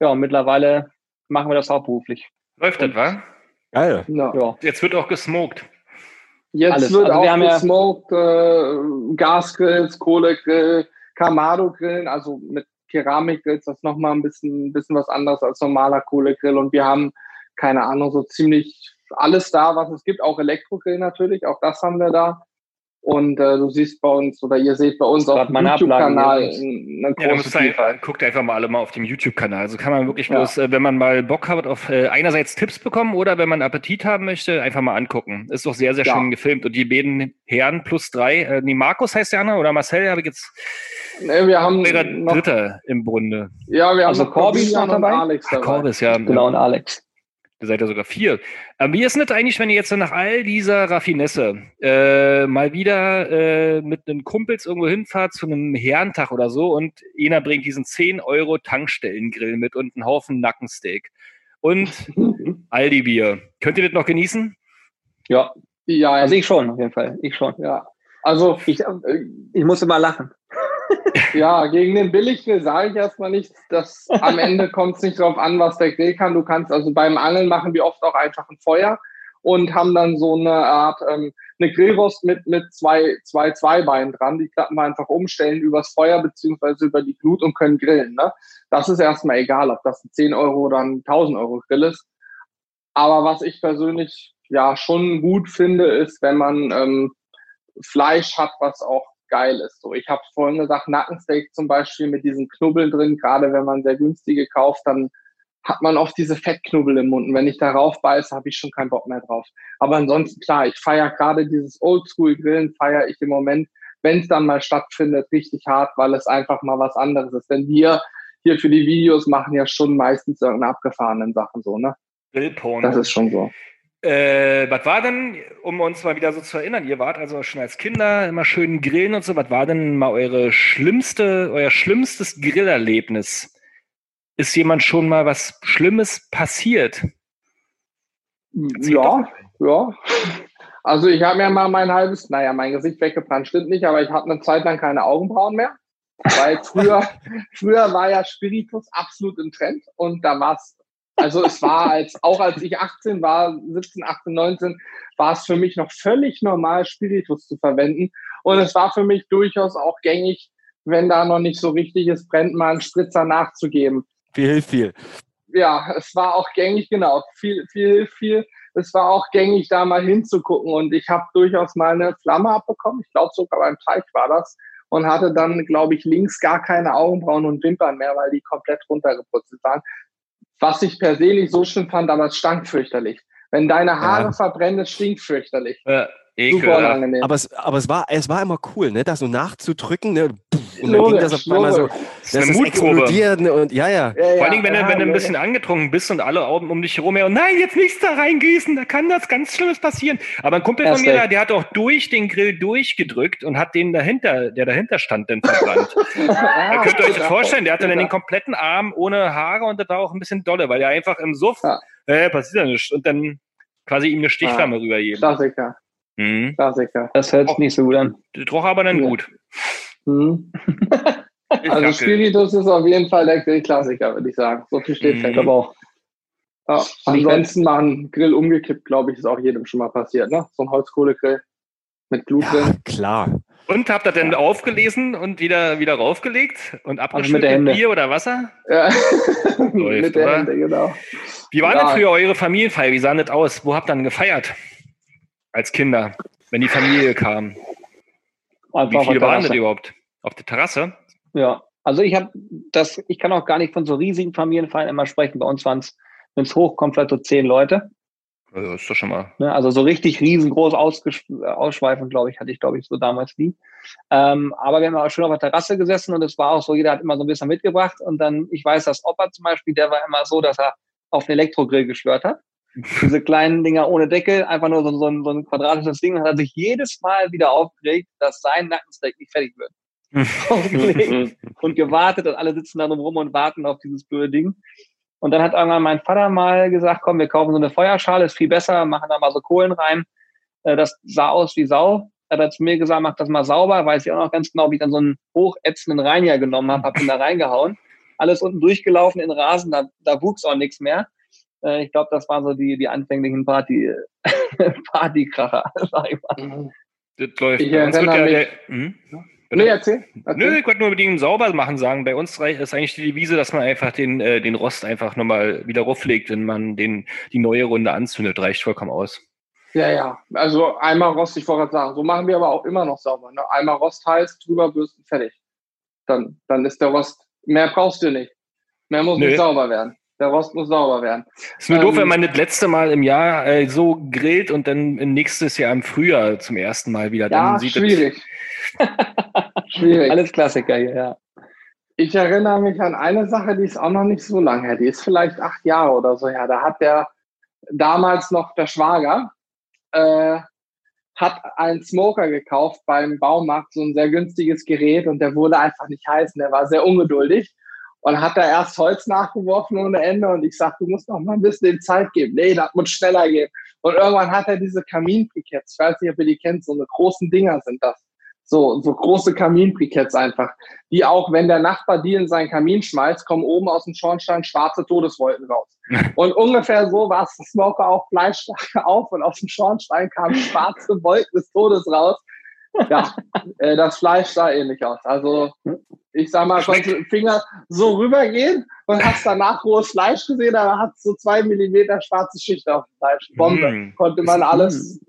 Speaker 6: Ja, und mittlerweile machen wir das hauptberuflich.
Speaker 1: Läuft das, wa?
Speaker 2: Geil.
Speaker 5: Ja.
Speaker 6: Ja.
Speaker 1: Jetzt wird auch gesmoked.
Speaker 5: Jetzt
Speaker 6: Alles.
Speaker 5: wird
Speaker 6: Also wir
Speaker 5: auch
Speaker 6: haben ja-
Speaker 5: gesmoked, äh, Gasgrills, Kohlegrill, Kamado-Grillen, also mit Keramikgrills, das ist nochmal ein bisschen, ein bisschen was anderes als normaler Kohlegrill. Und wir haben, keine Ahnung, so ziemlich alles da, was es gibt, auch Elektrogrill natürlich, auch das haben wir da. Und äh, du siehst bei uns oder ihr seht bei uns auf dem YouTube-Kanal eine
Speaker 1: Ja,
Speaker 5: große Vielfalt.
Speaker 1: guckt einfach mal alle mal auf dem YouTube-Kanal. Also kann man wirklich
Speaker 5: Ja.
Speaker 1: bloß, äh, wenn man mal Bock hat, auf äh, einerseits Tipps bekommen oder wenn man Appetit haben möchte, einfach mal angucken. Ist doch sehr, sehr
Speaker 5: Ja.
Speaker 1: schön gefilmt. Und die beiden Herren plus drei, äh, nee, Markus heißt der andere oder Marcel, habe ich jetzt
Speaker 5: Ne, wir haben noch,
Speaker 1: Dritter im Bunde.
Speaker 5: ja, wir haben
Speaker 6: Also ist noch
Speaker 1: Ach,
Speaker 5: dabei.
Speaker 1: Corbis, ja.
Speaker 6: Genau, und Alex.
Speaker 1: Ihr seid ja sogar vier. Aber wie ist denn das eigentlich, wenn ihr jetzt nach all dieser Raffinesse äh, mal wieder äh, mit einem Kumpels irgendwo hinfahrt zu einem Herrentag oder so und einer bringt diesen 10 Euro Tankstellengrill mit und einen Haufen Nackensteak und (laughs) Aldi-Bier. Könnt ihr das noch genießen?
Speaker 6: Ja,
Speaker 5: Ja,
Speaker 6: also ich schon, auf jeden Fall. Ich schon.
Speaker 5: ja. Also
Speaker 6: Ich,
Speaker 5: äh,
Speaker 6: ich musste mal lachen.
Speaker 5: Ja, gegen den Billiggrill sage ich erstmal nichts. Das, am Ende kommt es nicht darauf an, was der Grill kann. Du kannst, also beim Angeln machen wir oft auch einfach ein Feuer und haben dann so eine Art, ähm, eine Grillrost mit, mit zwei, zwei Zweibeinen dran. Die klappen wir einfach umstellen übers Feuer beziehungsweise über die Glut und können grillen. Ne? Das ist erstmal egal, ob das ein 10 Euro oder ein 1000 Euro Grill ist. Aber was ich persönlich ja schon gut finde, ist, wenn man ähm, Fleisch hat, was auch geil ist. So, ich habe vorhin gesagt, Nackensteak zum Beispiel mit diesen Knubbeln drin, gerade wenn man sehr günstige kauft, dann hat man oft diese Fettknubbel im Mund. Und wenn ich darauf beiße, habe ich schon keinen Bock mehr drauf. Aber ansonsten, klar, ich feiere gerade dieses Oldschool-Grillen, feiere ich im Moment, wenn es dann mal stattfindet, richtig hart, weil es einfach mal was anderes ist. Denn wir hier für die Videos machen ja schon meistens irgendeine abgefahrenen Sachen so, ne?
Speaker 1: Grillporno.
Speaker 5: Das ist schon so.
Speaker 1: Äh, was war denn, um uns mal wieder so zu erinnern, ihr wart also schon als Kinder immer schön grillen und so, was war denn mal eure schlimmste, euer schlimmstes Grillerlebnis? Ist jemand schon mal was Schlimmes passiert? Erzähl
Speaker 5: Ja, ja. Also ich habe mir mal mein halbes, naja, mein Gesicht weggebrannt, stimmt nicht, aber ich hatte eine Zeit lang keine Augenbrauen mehr. Weil früher, (laughs) früher war ja Spiritus absolut im Trend und da war es, also es war als, auch als ich 18 war, 17, 18, 19, war es für mich noch völlig normal, Spiritus zu verwenden. Und es war für mich durchaus auch gängig, wenn da noch nicht so richtig ist, brennt mal einen Spritzer nachzugeben
Speaker 2: Viel hilft viel.
Speaker 5: ja, es war auch gängig, genau, viel, viel, viel. Es war auch gängig, da mal hinzugucken und ich habe durchaus mal eine Flamme abbekommen. Ich glaube sogar beim Teich war das und hatte dann, glaube ich, links gar keine Augenbrauen und Wimpern mehr, weil die komplett runtergeputzelt waren. Was ich per se nicht so schlimm fand, aber es stank fürchterlich. Wenn deine Haare
Speaker 2: Ja.
Speaker 5: verbrennen, es stinkt fürchterlich. Super unangenehm.
Speaker 2: Aber es, aber es war, es war immer cool, ne, das so nachzudrücken, ne, und dann ging das auf einmal so.
Speaker 1: Das ist eine Mutprobe.
Speaker 2: ne, und ja, ja.
Speaker 5: Ja,
Speaker 1: Vor allen Dingen, wenn,
Speaker 5: ja,
Speaker 1: du, wenn du ein bisschen angetrunken bist und alle Augen um dich herum her und nein, jetzt nichts da reingießen, da kann das ganz Schlimmes passieren. Aber ein Kumpel von mir, da, der hat auch durch den Grill durchgedrückt und hat den dahinter, der dahinter stand, dann verbrannt.
Speaker 5: Ah, (laughs)
Speaker 1: Da könnt ihr euch das
Speaker 5: bitter.
Speaker 1: vorstellen, der hatte dann den kompletten Arm ohne Haare und das war auch ein bisschen dolle, weil er einfach im Suff,
Speaker 5: Ja.
Speaker 1: äh, passiert ja nichts und dann quasi ihm eine Stichflamme rübergeben.
Speaker 5: Klassiker,
Speaker 1: Mhm.
Speaker 5: Klassiker.
Speaker 6: Das hört sich nicht so gut an.
Speaker 1: Das roch aber dann
Speaker 5: Ja.
Speaker 1: gut.
Speaker 5: Mhm. (laughs) Also Spiritus ist auf jeden Fall der Grillklassiker, würde ich sagen. So viel steht
Speaker 1: Mhm.
Speaker 6: Ich
Speaker 5: fest.
Speaker 6: glaube auch.
Speaker 5: Ja, ansonsten mal ein Grill umgekippt, glaube ich, ist auch jedem schon mal passiert, ne? So ein Holzkohlegrill mit Glut
Speaker 2: Ja,
Speaker 5: drin.
Speaker 2: klar.
Speaker 1: Und habt ihr denn aufgelesen und wieder, wieder raufgelegt und abgeschüttet
Speaker 6: mit der Hände.
Speaker 1: Bier oder Wasser?
Speaker 5: Ja. (laughs)
Speaker 1: Läuft,
Speaker 5: mit der
Speaker 1: oder?
Speaker 5: Hände, genau.
Speaker 1: Wie war
Speaker 5: Ja.
Speaker 1: denn früher eure Familienfeier? Wie sah das aus? Wo habt ihr dann gefeiert? Als Kinder, wenn die Familie kam.
Speaker 6: Einfach
Speaker 1: Wie viele waren das überhaupt? Auf der Terrasse?
Speaker 6: Ja, also ich habe das, ich kann auch gar nicht von so riesigen Familienfeiern immer sprechen. Bei uns waren es, wenn es hochkommt, vielleicht so zehn Leute.
Speaker 1: Also ist doch schon mal.
Speaker 6: Ne? Also so richtig riesengroß ausgesch- ausschweifend, glaube ich, hatte ich, glaube ich, so damals nie. Ähm, aber wir haben auch schön auf der Terrasse gesessen und es war auch so, jeder hat immer so ein bisschen mitgebracht. Und dann, ich weiß, dass Opa zum Beispiel, der war immer so, dass er auf den Elektrogrill geschwört hat. Diese kleinen Dinger ohne Deckel, einfach nur so, so, ein, so ein quadratisches Ding. Und hat sich jedes Mal wieder aufgeregt, dass sein Nackensteak nicht fertig wird. (laughs) und gewartet und alle sitzen da rum und warten auf dieses blöde Ding. Und dann hat irgendwann mein Vater mal gesagt, komm, wir kaufen so eine Feuerschale, ist viel besser, machen da mal so Kohlen rein. Äh, das sah aus wie Sau. Er hat zu mir gesagt, mach das mal sauber, weiß ich auch noch ganz genau, wie ich dann so einen hochätzenden Reiniger genommen habe, hab ihn da reingehauen. Alles unten durchgelaufen in Rasen, da, da wuchs auch nichts mehr. Äh, ich glaube, das waren so die, die anfänglichen Party, (laughs) Partykracher, (laughs) sag ich mal.
Speaker 1: Das läuft.
Speaker 5: Ich erinnere
Speaker 1: ja
Speaker 5: mich-
Speaker 1: der, hm?
Speaker 5: Nee, erzähl.
Speaker 1: Nö,
Speaker 5: erzähl.
Speaker 1: ich wollte nur mit ihm sauber machen sagen. Bei uns ist eigentlich die Devise, dass man einfach den, äh, den Rost einfach nochmal wieder rauflegt, wenn man den, die neue Runde anzündet. Reicht vollkommen aus.
Speaker 5: Ja, ja. Also einmal Rost, ich wollte gerade sagen, so machen wir aber auch immer noch sauber. Ne? Einmal Rost heiß, drüber bürsten, fertig. Dann, dann ist der Rost, mehr brauchst du nicht. Mehr muss
Speaker 1: Nö.
Speaker 5: nicht sauber werden. Der Rost muss sauber werden.
Speaker 1: Ist nur doof,
Speaker 5: Ähm,
Speaker 1: wenn man das letzte Mal im Jahr äh, so grillt und dann nächstes Jahr im Frühjahr zum ersten Mal wieder. Dann
Speaker 5: Ja,
Speaker 1: sieht
Speaker 5: schwierig. (laughs) schwierig.
Speaker 6: Alles Klassiker hier, ja.
Speaker 5: Ich erinnere mich an eine Sache, die ist auch noch nicht so lange her. Die ist vielleicht acht Jahre oder so her. Da hat der damals noch der Schwager äh, hat einen Smoker gekauft beim Baumarkt, so ein sehr günstiges Gerät und der wurde einfach nicht heiß und der war sehr ungeduldig und hat da erst Holz nachgeworfen ohne Ende und ich sagte, du musst noch mal ein bisschen Zeit geben. Nee, das muss schneller gehen. Und irgendwann hat er diese Kaminbriketts, ich weiß nicht, ob ihr die kennt, so eine großen Dinger sind das. So, so große Kaminbriketts einfach die auch, wenn der Nachbar die in seinen Kamin schmeißt, kommen oben aus dem Schornstein schwarze Todeswolken raus. Und ungefähr so war es, das Smoker auch Fleisch (laughs) auf und aus dem Schornstein kamen schwarze Wolken des Todes raus. Ja, äh, das Fleisch sah ähnlich aus. Also ich sag mal,
Speaker 1: Schmeckt.
Speaker 5: konnte mit dem Finger so rübergehen und hast danach rohes Fleisch gesehen, aber hat so zwei Millimeter schwarze Schicht auf dem Fleisch. Bombe.
Speaker 1: Mm.
Speaker 5: Konnte man alles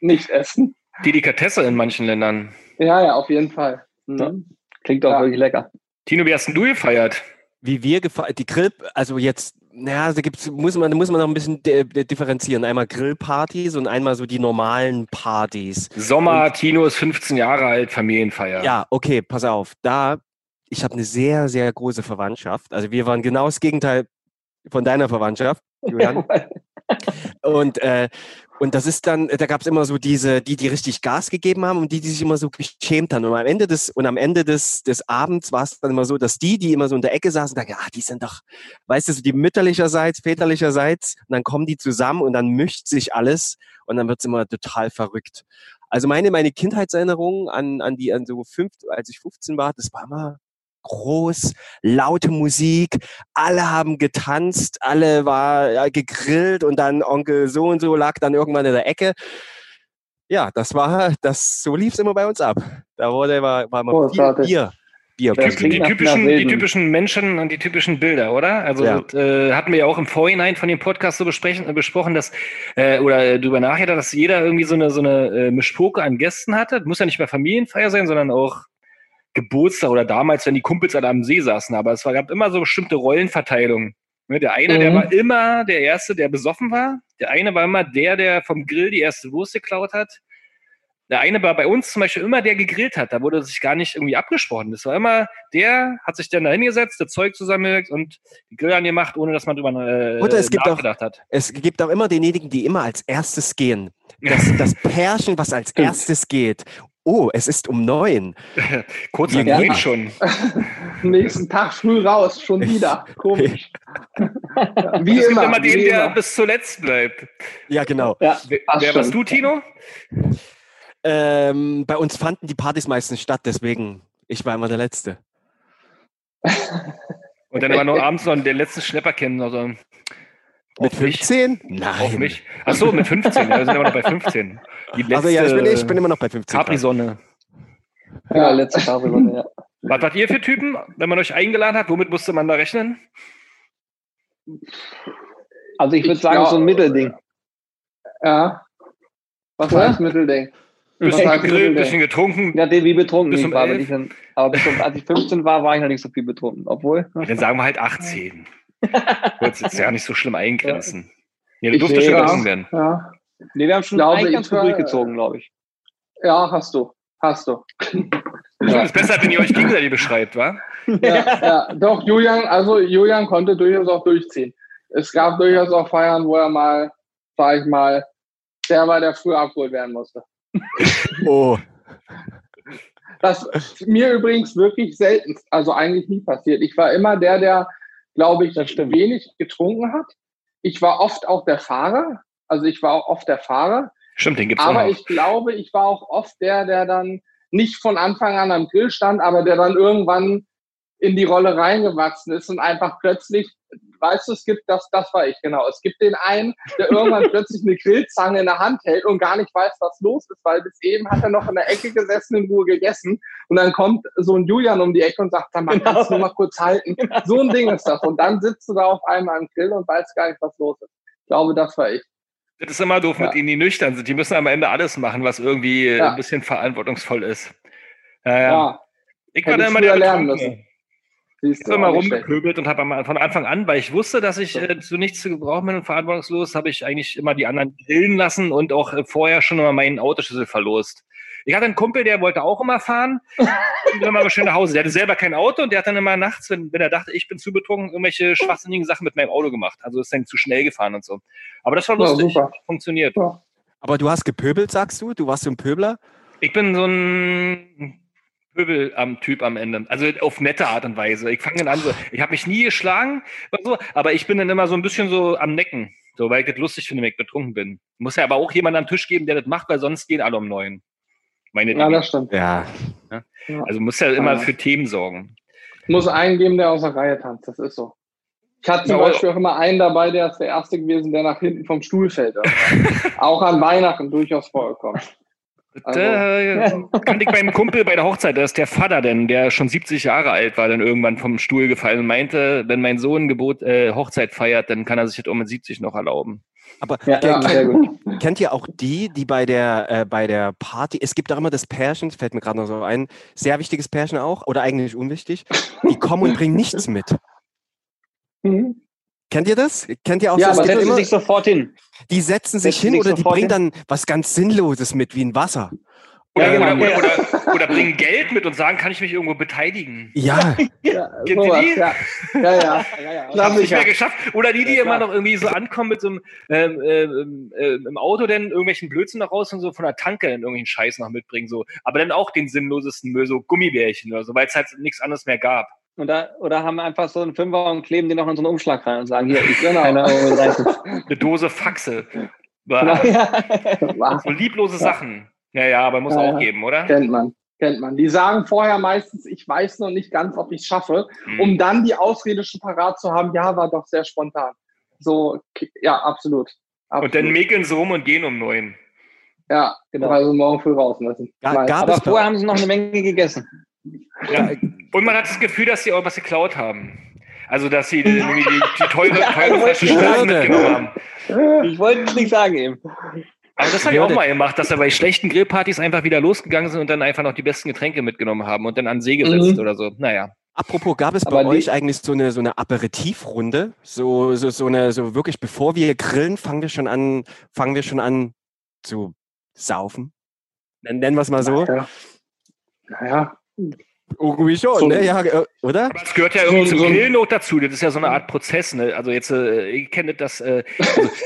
Speaker 5: nicht essen.
Speaker 1: Delikatesse in manchen Ländern.
Speaker 5: Ja, ja, auf jeden Fall. Mhm.
Speaker 6: Ja. Klingt doch
Speaker 5: Ja.
Speaker 6: wirklich lecker.
Speaker 1: Tino, wie hast denn du gefeiert?
Speaker 2: Wie wir gefeiert, die Grill, also jetzt, naja, da gibt's, muss man, da muss man noch ein bisschen di- differenzieren. Einmal Grillpartys und einmal so die normalen Partys.
Speaker 1: Sommer, Tino ist 15 Jahre alt, Familienfeier.
Speaker 2: Ja, okay, pass auf. Da, ich habe eine sehr, sehr große Verwandtschaft. Also wir waren genau das Gegenteil von deiner Verwandtschaft, Julian. (laughs) Und, äh, und das ist dann, da gab es immer so diese, die, die richtig Gas gegeben haben und die, die sich immer so geschämt haben. Und am Ende des, und am Ende des, des Abends war es dann immer so, dass die, die immer so in der Ecke saßen, dachten, ah, die sind doch, weißt du, so die mütterlicherseits, väterlicherseits, und dann kommen die zusammen und dann mischt sich alles und dann wird's immer total verrückt. Also meine, meine Kindheitserinnerungen an, an die, an so fünf, als ich 15 war, das war immer groß, laute Musik, alle haben getanzt, alle war ja, gegrillt und dann Onkel so und so lag dann irgendwann in der Ecke. Ja, das war, das, so lief's immer bei uns ab. Da wurde, war, war immer viel
Speaker 5: Großartig.
Speaker 2: Bier. Bier.
Speaker 1: Die, die, typischen, die typischen Menschen und die typischen Bilder, oder? Also
Speaker 2: Ja.
Speaker 1: äh, hatten wir ja auch im Vorhinein von dem Podcast so besprechen, äh, besprochen, dass äh, oder äh, darüber nachgedacht, dass jeder irgendwie so eine so eine äh, Mischpoke an Gästen hatte. Muss ja nicht mehr Familienfeier sein, sondern auch Geburtstag oder damals, wenn die Kumpels alle am See saßen. Aber es war, gab immer so bestimmte Rollenverteilungen. Ne, Der eine, der
Speaker 5: Mhm.
Speaker 1: war immer der Erste, der besoffen war. Der eine war immer der, der vom Grill die erste Wurst geklaut hat. Der eine war bei uns zum Beispiel immer der gegrillt hat. Da wurde sich gar nicht irgendwie abgesprochen. Das war immer der, hat sich dann da hingesetzt, das Zeug zusammengelegt und die Grill angemacht, ohne dass man drüber äh,
Speaker 2: Oder es gibt auch-
Speaker 1: nachgedacht hat.
Speaker 2: Es gibt auch immer denjenigen, die immer als erstes gehen. (laughs) Das, das Pärchen, was als erstes geht. Oh, es ist um neun. (laughs)
Speaker 1: Kurz
Speaker 2: Ja.
Speaker 1: geht schon. (laughs)
Speaker 5: Nächsten Tag früh raus, schon (laughs) wieder. Komisch. Wie
Speaker 1: Es
Speaker 5: immer.
Speaker 1: immer den,
Speaker 5: wie
Speaker 1: der
Speaker 5: immer.
Speaker 1: bis zuletzt bleibt.
Speaker 2: Ja, genau.
Speaker 6: Ja,
Speaker 1: Wer, warst du. Tino?
Speaker 2: Ähm, bei uns fanden die Partys meistens statt, deswegen ich war immer der Letzte.
Speaker 1: Und dann war noch abends noch den letzten Schlepper kennen. Also,
Speaker 2: Mit
Speaker 1: auf mich.
Speaker 2: 15?
Speaker 1: Auf
Speaker 2: Nein.
Speaker 1: mich. Ach so, mit 15. Ja, wir sind immer noch bei 15. Die letzte
Speaker 2: Also ja, ich bin, ich bin immer noch bei 15.
Speaker 1: Capri-Sonne.
Speaker 6: ja, letzte Tafel, ja.
Speaker 1: Was wart ihr für Typen, wenn man euch eingeladen hat? Womit musste man da rechnen?
Speaker 6: Also ich würde sagen,
Speaker 5: glaub-
Speaker 6: so ein Mittelding.
Speaker 5: Ja. Was
Speaker 6: Ja?
Speaker 5: heißt Mittelding?
Speaker 1: Bisschen gegrillt,
Speaker 5: Mittelding?
Speaker 1: bisschen getrunken.
Speaker 6: Ja, den wie betrunken
Speaker 1: Bis
Speaker 6: ich
Speaker 1: um
Speaker 6: war. ich dann, aber bis um, als ich 15 war, war ich noch nicht so viel betrunken. Obwohl,
Speaker 1: Dann sagen wir halt 18. (laughs) Wird jetzt ja nicht so schlimm eingrenzen. Ja, du
Speaker 5: Ich
Speaker 1: durftest schon
Speaker 5: auch.
Speaker 1: werden.
Speaker 5: Ja.
Speaker 6: nee, wir haben schon
Speaker 5: Glaube, war-
Speaker 6: durchgezogen, glaube ich.
Speaker 5: ja, hast du. Hast du.
Speaker 1: Es ist besser, wenn ihr euch gegenseitig beschreibt, wa? (laughs)
Speaker 5: Ja, ja, doch, Julian, also Julian konnte durchaus auch durchziehen. Es gab durchaus auch Feiern, wo er mal sag ich mal, der war, der früher abgeholt werden musste. (laughs)
Speaker 2: Oh,
Speaker 5: Das ist mir übrigens wirklich selten, also eigentlich nie passiert. Ich war immer der, der, glaube ich, wenig getrunken hat. Ich war oft auch der Fahrer. Also ich war auch oft der Fahrer.
Speaker 1: Stimmt, den gibt's auch
Speaker 5: Aber
Speaker 1: noch.
Speaker 5: ich glaube, ich war auch oft der, der dann nicht von Anfang an am Grill stand, aber der dann irgendwann in die Rolle reingewachsen ist und einfach plötzlich, weißt du, es gibt das, das war ich, genau. Es gibt den einen, der (laughs) irgendwann plötzlich eine Grillzange in der Hand hält und gar nicht weiß, was los ist, weil bis eben hat er noch in der Ecke gesessen, in Ruhe gegessen und dann kommt so ein Julian um die Ecke und sagt, sag mal,
Speaker 6: Genau.
Speaker 5: kannst du nur mal kurz halten? (laughs) So ein Ding ist das. Und dann sitzt du da auf einmal am Grill und weißt gar nicht, was los ist. Ich glaube, das war ich.
Speaker 1: Das ist immer doof
Speaker 5: Ja.
Speaker 1: mit denen, die nüchtern sind. Die müssen am Ende alles machen, was irgendwie äh,
Speaker 5: Ja.
Speaker 1: ein bisschen verantwortungsvoll ist. Ja, ja. Ich war
Speaker 5: Hätte
Speaker 1: da immer der Betrunkene. Ich habe immer rumgepöbelt und habe am- von Anfang an, weil ich wusste, dass ich äh, zu nichts zu gebrauchen bin und verantwortungslos, habe ich eigentlich immer die anderen grillen lassen und auch äh, vorher schon immer meinen Autoschlüssel verlost. Ich hatte einen Kumpel, der wollte auch immer fahren (laughs) und immer schön nach Hause. Der hatte selber kein Auto und der hat dann immer nachts, wenn, wenn er dachte, ich bin zu betrunken, irgendwelche schwachsinnigen Sachen mit meinem Auto gemacht. Also ist dann zu schnell gefahren und so. Aber das war
Speaker 5: Ja,
Speaker 1: lustig.
Speaker 5: super.
Speaker 1: Funktioniert.
Speaker 2: aber du hast gepöbelt, sagst du? Du warst so ein Pöbler?
Speaker 1: Ich bin so ein Pöbel am Typ am Ende. Also auf nette Art und Weise. Ich fange dann an so, ich habe mich nie geschlagen, so, aber ich bin dann immer so ein bisschen so am Necken. So, weil ich das lustig finde, wenn ich betrunken bin. Muss ja aber auch jemand am Tisch geben, der das macht, weil sonst gehen alle um neun. Meine
Speaker 5: Ja,
Speaker 1: Dinge.
Speaker 5: das stimmt.
Speaker 2: Ja.
Speaker 1: Also muss ja immer
Speaker 5: Ja.
Speaker 1: für Themen sorgen.
Speaker 5: Muss einen geben, der aus der Reihe tanzt. Das ist so. Ich hatte zum Beispiel auch immer einen dabei, der ist der Erste gewesen, der nach hinten vom Stuhl fällt. (laughs) auch an Weihnachten durchaus vorgekommen. Also-
Speaker 1: Da (laughs) kann ich beim Kumpel bei der Hochzeit, das ist der Vater denn, der schon 70 Jahre alt war, dann irgendwann vom Stuhl gefallen und meinte, wenn mein Sohn Gebot, äh, Hochzeit feiert, dann kann er sich das auch mit 70 noch erlauben.
Speaker 2: Aber
Speaker 6: Ja,
Speaker 5: ja,
Speaker 6: sehr gut.
Speaker 2: kennt ihr auch die, die bei der, äh, bei der Party, es gibt auch immer das Pärchen, fällt mir gerade noch so ein, sehr wichtiges Pärchen auch, oder eigentlich unwichtig, die kommen und bringen nichts mit.
Speaker 5: Mhm.
Speaker 2: Kennt ihr das? Kennt ihr auch
Speaker 5: Ja,
Speaker 2: so?
Speaker 5: Aber
Speaker 2: gibt
Speaker 6: Setzen
Speaker 2: immer,
Speaker 6: sich sofort hin.
Speaker 2: die setzen sich
Speaker 6: setzen
Speaker 2: hin
Speaker 6: sich
Speaker 2: oder die bringen
Speaker 6: hin.
Speaker 2: dann was ganz Sinnloses mit, wie ein Wasser.
Speaker 1: Oder,
Speaker 6: Ja, genau.
Speaker 1: oder, oder, (laughs) oder, bringen Geld mit und sagen, kann ich mich irgendwo beteiligen?
Speaker 2: Ja,
Speaker 5: Ja,
Speaker 1: Kennt ihr
Speaker 5: sowas,
Speaker 1: die?
Speaker 5: ja. Ja, ja.
Speaker 6: Ja, ja.
Speaker 1: Ich hab's nicht mehr geschafft. Oder die, die
Speaker 5: Ja,
Speaker 1: immer noch irgendwie so ankommen mit so einem ähm, ähm, ähm, im Auto dann irgendwelchen Blödsinn noch raus und so von der Tanke dann irgendwelchen Scheiß noch mitbringen. So. Aber dann auch den sinnlosesten Müll, so Gummibärchen oder so, weil es halt nichts anderes mehr gab.
Speaker 6: Oder, oder haben einfach so einen Fünfer und kleben den noch in so einen Umschlag rein und sagen, hier, ich
Speaker 5: Genau.
Speaker 6: mit rein.
Speaker 1: Eine Dose Faxe.
Speaker 6: Ja. (laughs)
Speaker 1: So lieblose Sachen. Ja, ja, aber muss
Speaker 5: Ja,
Speaker 1: auch
Speaker 5: ja.
Speaker 1: geben, oder?
Speaker 5: kennt man. Kennt man. Die sagen vorher meistens, ich weiß noch nicht ganz, ob ich es schaffe,
Speaker 1: Hm.
Speaker 5: um dann die Ausrede schon parat zu haben, ja, war doch sehr spontan. So, ja, absolut. absolut.
Speaker 1: Und dann mäkeln sie rum und gehen um neun.
Speaker 5: Ja,
Speaker 6: Genau.
Speaker 5: Also morgen früh raus müssen.
Speaker 2: Ga-
Speaker 5: Weiß.
Speaker 2: gab
Speaker 6: Aber vorher haben sie noch eine Menge gegessen.
Speaker 1: Ja. Und man hat das Gefühl, dass sie auch was geklaut haben. Also, dass sie die, die, die teure, teure Flasche Schnaps mitgenommen haben.
Speaker 6: Ich wollte es nicht sagen eben.
Speaker 1: Aber das habe ich auch mal gemacht, dass wir bei schlechten Grillpartys einfach wieder losgegangen sind und dann einfach noch die besten Getränke mitgenommen haben und dann an den See gesetzt
Speaker 5: Mhm.
Speaker 1: oder so. Naja.
Speaker 2: Apropos, gab es
Speaker 6: Aber
Speaker 2: bei euch eigentlich so eine, so eine Aperitivrunde? So, so, so eine, so wirklich, bevor wir grillen, fangen wir schon an, fangen wir schon an zu saufen? Nennen wir es mal so.
Speaker 5: Ja. Naja,
Speaker 2: Irgendwie schon,
Speaker 5: So-
Speaker 2: ne? Ja, äh, oder?
Speaker 1: Aber es gehört ja irgendwie
Speaker 5: So-
Speaker 1: zum
Speaker 5: so
Speaker 1: Grillen auch dazu. Das ist ja so eine Art Prozess. Ne? Also jetzt, äh, ich kenne das, äh,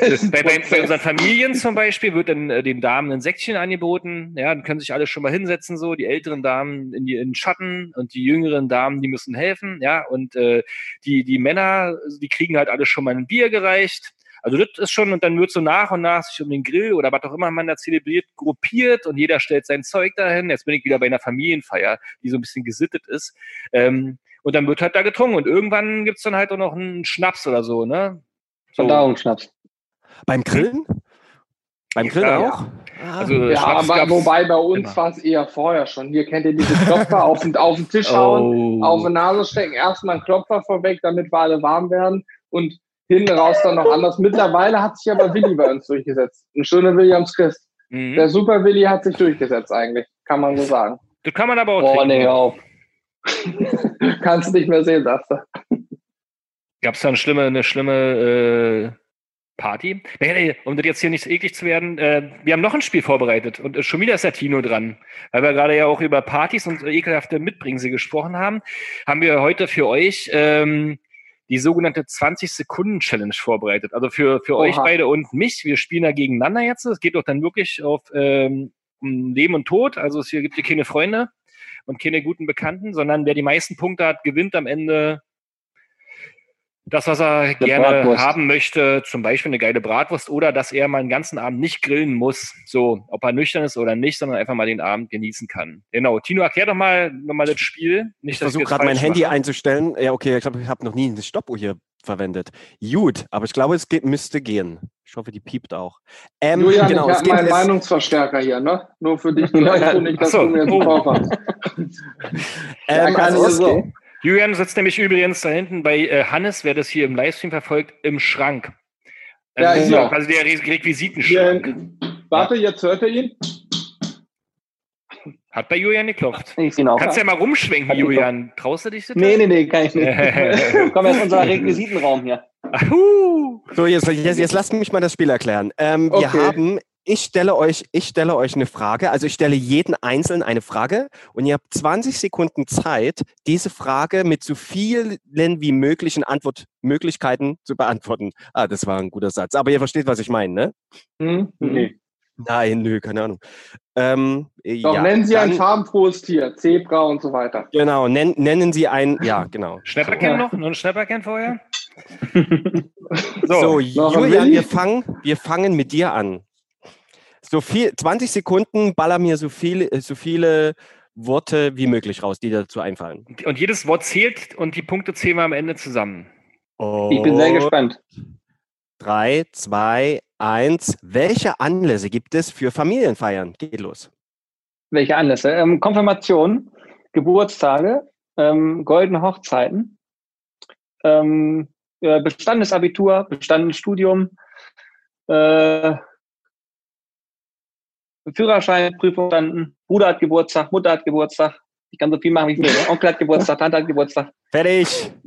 Speaker 1: also, (laughs) bei, bei, bei unseren Familien zum Beispiel wird dann äh, den Damen ein Säckchen angeboten. Ja, dann können sich alle schon mal hinsetzen, so die älteren Damen in, die, in den Schatten und die jüngeren Damen, die müssen helfen. Ja, und äh, die, die Männer, die kriegen halt alle schon mal ein Bier gereicht. Also das ist schon, und dann wird so nach und nach sich um den Grill oder was auch immer man da zelebriert, gruppiert und jeder stellt sein Zeug dahin. Jetzt bin ich wieder bei einer Familienfeier, die so ein bisschen gesittet ist. Ähm, und dann wird halt da getrunken. Und irgendwann gibt's dann halt auch noch einen Schnaps oder so, ne? So.
Speaker 6: Verdauungsschnaps.
Speaker 2: Beim Grillen? Beim
Speaker 1: Ja,
Speaker 2: Grillen
Speaker 1: klar,
Speaker 2: auch? Ah,
Speaker 1: Also
Speaker 5: ja,
Speaker 1: Schnaps
Speaker 5: aber wobei bei uns war es eher vorher schon. Hier kennt ihr diese Klopfer auf, den- auf den Tisch hauen,
Speaker 1: Oh.
Speaker 5: auf die Nase stecken, erstmal einen Klopfer vorweg, damit wir alle warm werden und hinten raus dann noch anders. Mittlerweile hat sich aber Willi bei uns durchgesetzt. Ein schöner Williams Christ.
Speaker 1: Mhm.
Speaker 5: Der Super Willi hat sich durchgesetzt eigentlich, kann man so sagen.
Speaker 1: Das kann man aber auch
Speaker 6: Boah,
Speaker 1: trinken.
Speaker 6: nee, hör auf. (laughs)
Speaker 5: Kannst du nicht mehr sehen, sagst du.
Speaker 1: Gab's da eine schlimme, eine schlimme äh, Party? Nee, nee, um das jetzt hier nicht so eklig zu werden, äh, wir haben noch ein Spiel vorbereitet und äh, schon wieder ist der Tino dran. Weil wir gerade ja auch über Partys und ekelhafte Mitbringsel gesprochen haben, haben wir heute für euch ähm, die sogenannte 20-Sekunden-Challenge vorbereitet. Also für, für euch beide und mich. Wir spielen da gegeneinander jetzt. Es geht doch dann wirklich auf ähm, um Leben und Tod. Also es hier gibt hier keine Freunde und keine guten Bekannten, sondern wer die meisten Punkte hat, gewinnt am Ende das, was er eine gerne Bratwurst. haben möchte, zum Beispiel eine geile Bratwurst oder dass er mal einen ganzen Abend nicht grillen muss, so, ob er nüchtern ist oder nicht, sondern einfach mal den Abend genießen kann. Genau. Tino, erklär doch mal, noch mal das Spiel.
Speaker 2: Nicht, ich versuche gerade mein Handy mache. einzustellen. Ja, okay, ich glaube, ich habe noch nie eine Stoppuhr hier verwendet. Gut, aber ich glaube, es geht, müsste gehen. Ich hoffe, die piept auch.
Speaker 5: Ähm, Julian, genau, ich habe meinen Meinungsverstärker hier, ne? Nur für dich, (laughs) die nicht, dass so. du mir jetzt oh. hast. (laughs)
Speaker 1: ähm, also, so. Julian sitzt nämlich übrigens da hinten bei äh, Hannes, wer das hier im Livestream verfolgt, im Schrank.
Speaker 5: Also, ja,
Speaker 1: ja. also der Requisitenschrank.
Speaker 5: Ja, warte, jetzt hört er ihn.
Speaker 1: Hat bei Julian geklopft.
Speaker 6: Auch.
Speaker 1: Kannst ja mal rumschwenken, Julian. Traust du dich
Speaker 6: das? Nee, nee, nee, kann ich nicht. (laughs) Komm, jetzt unser Requisitenraum hier.
Speaker 2: Ahu. So, jetzt, jetzt, jetzt lasst mich mal das Spiel erklären. Ähm, okay. Wir haben ich stelle euch, ich stelle euch eine Frage. Also ich stelle jeden Einzelnen eine Frage und ihr habt 20 Sekunden Zeit, diese Frage mit so vielen wie möglichen Antwortmöglichkeiten zu beantworten. Ah, das war ein guter Satz. Aber ihr versteht, was ich meine, ne?
Speaker 5: Hm? Nee.
Speaker 2: Nein, nö, keine Ahnung.
Speaker 5: Ähm, Doch, ja, nennen Sie dann, ein farbenfrohes Tier, Zebra und so weiter.
Speaker 2: Genau, nenn, nennen Sie ein, ja, genau.
Speaker 1: Schnäpperken ja. noch? Nur ein Schnäpperken vorher? (laughs)
Speaker 2: so, so Julian, wir fangen, wir fangen mit dir an. So viel, 20 Sekunden, baller mir so viele, so viele Worte wie möglich raus, die dazu einfallen.
Speaker 1: Und jedes Wort zählt und die Punkte zählen wir am Ende zusammen.
Speaker 6: Und ich bin sehr gespannt.
Speaker 2: Drei, zwei, eins. Welche Anlässe gibt es für Familienfeiern? Geht los.
Speaker 6: Welche Anlässe? Ähm, Konfirmation, Geburtstage, ähm, goldene Hochzeiten, ähm, äh, bestandenes Abitur, bestandenes Studium, äh, Führerschein, Prüfung standen, Bruder hat Geburtstag, Mutter hat Geburtstag. Ich kann so viel machen, wie ich will. (laughs) Onkel hat Geburtstag, Tante hat Geburtstag.
Speaker 2: Fertig. (laughs)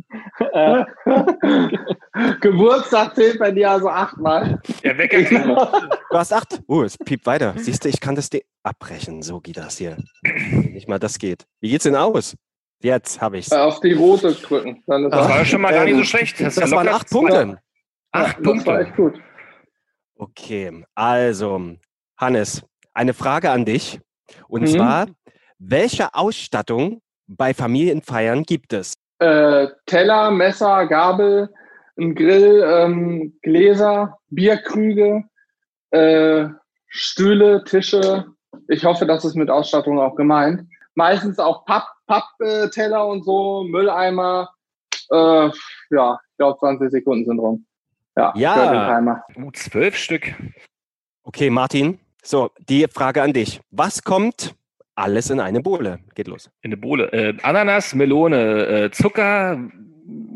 Speaker 5: Äh. (laughs) Geburtstag zählt bei dir also achtmal.
Speaker 1: Ja, Wecker.
Speaker 2: du hast acht. Oh, es piept weiter. Siehst du, ich kann das abbrechen. So geht das hier. Nicht mal das geht. Wie geht's denn aus? Jetzt habe ich's.
Speaker 5: Auf die rote drücken.
Speaker 1: das war schon mal gar nicht so schlecht.
Speaker 2: Das, das waren acht Punkte.
Speaker 5: Acht Punkte. Das war echt gut.
Speaker 2: Okay, also Hannes, eine Frage an dich. Und mhm. zwar, welche Ausstattung bei Familienfeiern gibt es?
Speaker 5: Äh, Teller, Messer, Gabel, ein Grill, ähm, Gläser, Bierkrüge, äh, Stühle, Tische. Ich hoffe, das ist mit Ausstattung auch gemeint. Meistens auch Pappteller Papp, äh, und so, Mülleimer. Äh, ja, ich glaube 20 Sekunden sind rum.
Speaker 2: Ja, ja.
Speaker 1: Uh, zwölf Stück.
Speaker 2: Okay, Martin, so, die Frage an dich. Was kommt alles in eine Bohle? Geht los.
Speaker 1: In eine Bohle. Äh, Ananas, Melone, äh, Zucker,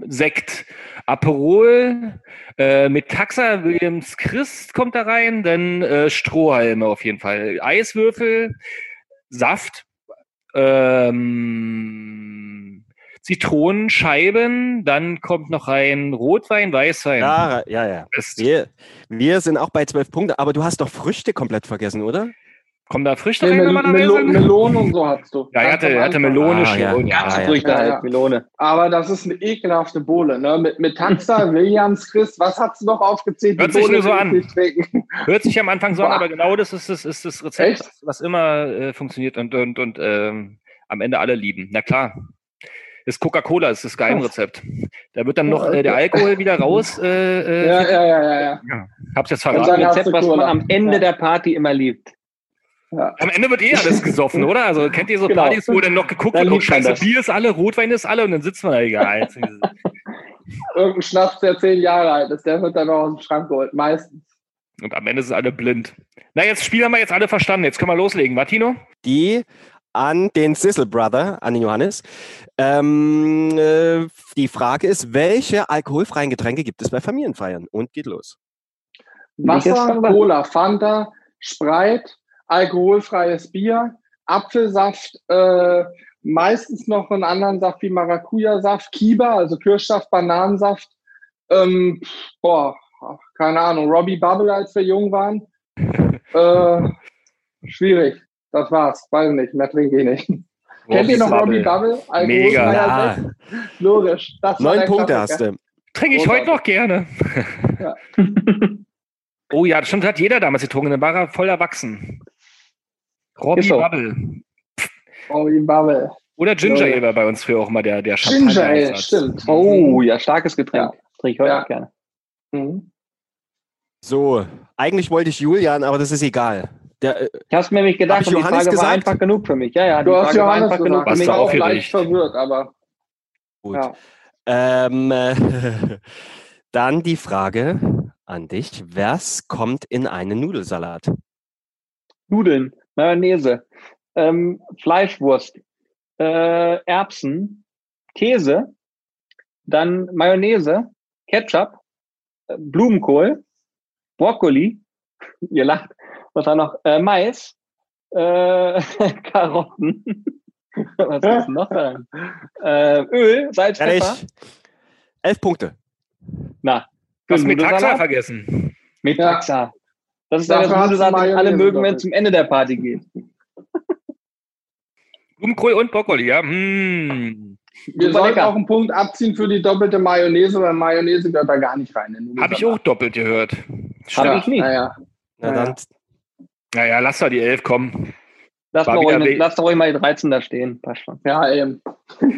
Speaker 1: Sekt, Aperol, äh, mit Taxa Williams Christ kommt da rein, dann äh, Strohhalme auf jeden Fall. Eiswürfel, Saft, ähm, Zitronenscheiben, dann kommt noch rein Rotwein, Weißwein.
Speaker 2: Ja, ja, ja. Wir, wir sind auch bei zwölf Punkten, aber du hast doch Früchte komplett vergessen, oder?
Speaker 1: Kommen da Früchte nee, rein?
Speaker 5: Mel Melonen und so hast du.
Speaker 1: Ja, er hatte, er hatte Melone ah, schon. Ja.
Speaker 6: Ganz ah, Früchte ja. halt, Melone.
Speaker 5: Aber das ist eine ekelhafte Bohle, ne? Mit, mit Taxa, (laughs) Williams, Chris, was hast du noch aufgezählt?
Speaker 1: Hört sich nur so an. (laughs) Hört sich am Anfang so an, aber genau das ist das, ist das Rezept, Echt? was immer äh, funktioniert und, und, und ähm, am Ende alle lieben. Na klar ist Coca-Cola, ist das Geheimrezept. Da wird dann noch äh, der Alkohol wieder raus. Äh,
Speaker 5: äh, ja, ja, ja, ja, ja.
Speaker 1: Hab's jetzt verraten.
Speaker 6: Rezept, was man am Ende ja. der Party immer liebt.
Speaker 1: Ja. Am Ende wird eh alles (laughs) gesoffen, oder? Also kennt ihr so genau. Partys, wo dann noch geguckt dann wird, oh scheiße, Bier ist alle, Rotwein ist alle und dann sitzt man da egal. (laughs)
Speaker 5: Irgendein Schnaps, der zehn Jahre alt ist, der wird dann noch aus dem Schrank geholt, meistens.
Speaker 1: Und am Ende sind alle blind. Na, jetzt Spiel haben wir jetzt alle verstanden. Jetzt können wir loslegen. Martino?
Speaker 2: Die an den Sizzle Brother, an den Johannes. Ähm, äh, die Frage ist, welche alkoholfreien Getränke gibt es bei Familienfeiern? Und geht los.
Speaker 5: Wasser, Cola, Fanta, Sprite, alkoholfreies Bier, Apfelsaft, äh, meistens noch einen anderen Saft wie Maracuja-Saft, Kiba, also Kirschsaft, Bananensaft. Ähm, boah, keine Ahnung, Robbie Bubble, als wir jung waren. (laughs) Äh, schwierig. Das war's. Weiß nicht, mehr trinke ich nicht. Kennt ihr noch Robbie Bubble?
Speaker 1: Mega.
Speaker 5: Ja. Logisch.
Speaker 2: Neun Punkte hast du.
Speaker 1: trinke ich heute noch gerne.
Speaker 5: Ja. (laughs)
Speaker 1: oh ja, das stimmt, hat jeder damals getrunken. Dann war er voll erwachsen. Robbie
Speaker 6: so.
Speaker 1: Bubble.
Speaker 5: Oh, wie Bubble.
Speaker 1: Oder Ginger. Ale war bei uns früher auch mal der, der
Speaker 5: Ginger Ale, stimmt.
Speaker 6: Oh, ja, starkes Getränk.
Speaker 5: Ja.
Speaker 6: Trinke ich heute
Speaker 5: Ja.
Speaker 6: auch gerne.
Speaker 5: Mhm.
Speaker 2: So, eigentlich wollte ich Julian, aber das ist egal. Der, äh,
Speaker 6: Ich habe es mir nämlich gedacht,
Speaker 2: ich
Speaker 6: und die
Speaker 2: Johannes
Speaker 6: Frage war
Speaker 2: gesagt?
Speaker 6: einfach genug für mich. Ja, ja, die
Speaker 5: Du hast
Speaker 6: Frage war
Speaker 5: Johannes
Speaker 6: einfach genug für mich.
Speaker 5: Ich war auch leicht verwirrt, aber
Speaker 2: gut.
Speaker 5: ja.
Speaker 2: Ähm, äh, (laughs) dann die Frage an dich. Was kommt in einen Nudelsalat?
Speaker 6: Nudeln, Mayonnaise, ähm, Fleischwurst, äh, Erbsen, Käse, dann Mayonnaise, Ketchup, äh, Blumenkohl, Brokkoli, (laughs) ihr lacht, was war noch? Äh, Mais, äh, (laughs) Karotten, (laughs) was ist denn noch da? Äh, Öl, Salz, Pfeffer.
Speaker 2: Ehrlich? Elf Punkte.
Speaker 6: Na,
Speaker 1: Du hast Metaxa vergessen.
Speaker 6: Metaxa. Das ist ja das Nudelsalat, den alle mögen, wenn es zum Ende der Party geht.
Speaker 1: Blumenkohl und Brokkoli, ja. Hm.
Speaker 5: Wir
Speaker 6: Super
Speaker 5: sollten
Speaker 6: lecker.
Speaker 5: auch einen Punkt abziehen für die doppelte Mayonnaise, weil Mayonnaise gehört da gar nicht rein.
Speaker 1: Habe ich auch doppelt gehört.
Speaker 6: Hab
Speaker 5: Ja,
Speaker 6: ich nicht.
Speaker 5: Naja.
Speaker 2: Na
Speaker 5: Ja,
Speaker 2: dann,
Speaker 1: Naja, lass doch die elf kommen.
Speaker 6: Lass doch, ruhig,
Speaker 1: we-
Speaker 6: lass doch ruhig mal die 13 da stehen. Passt schon.
Speaker 5: ja, eben.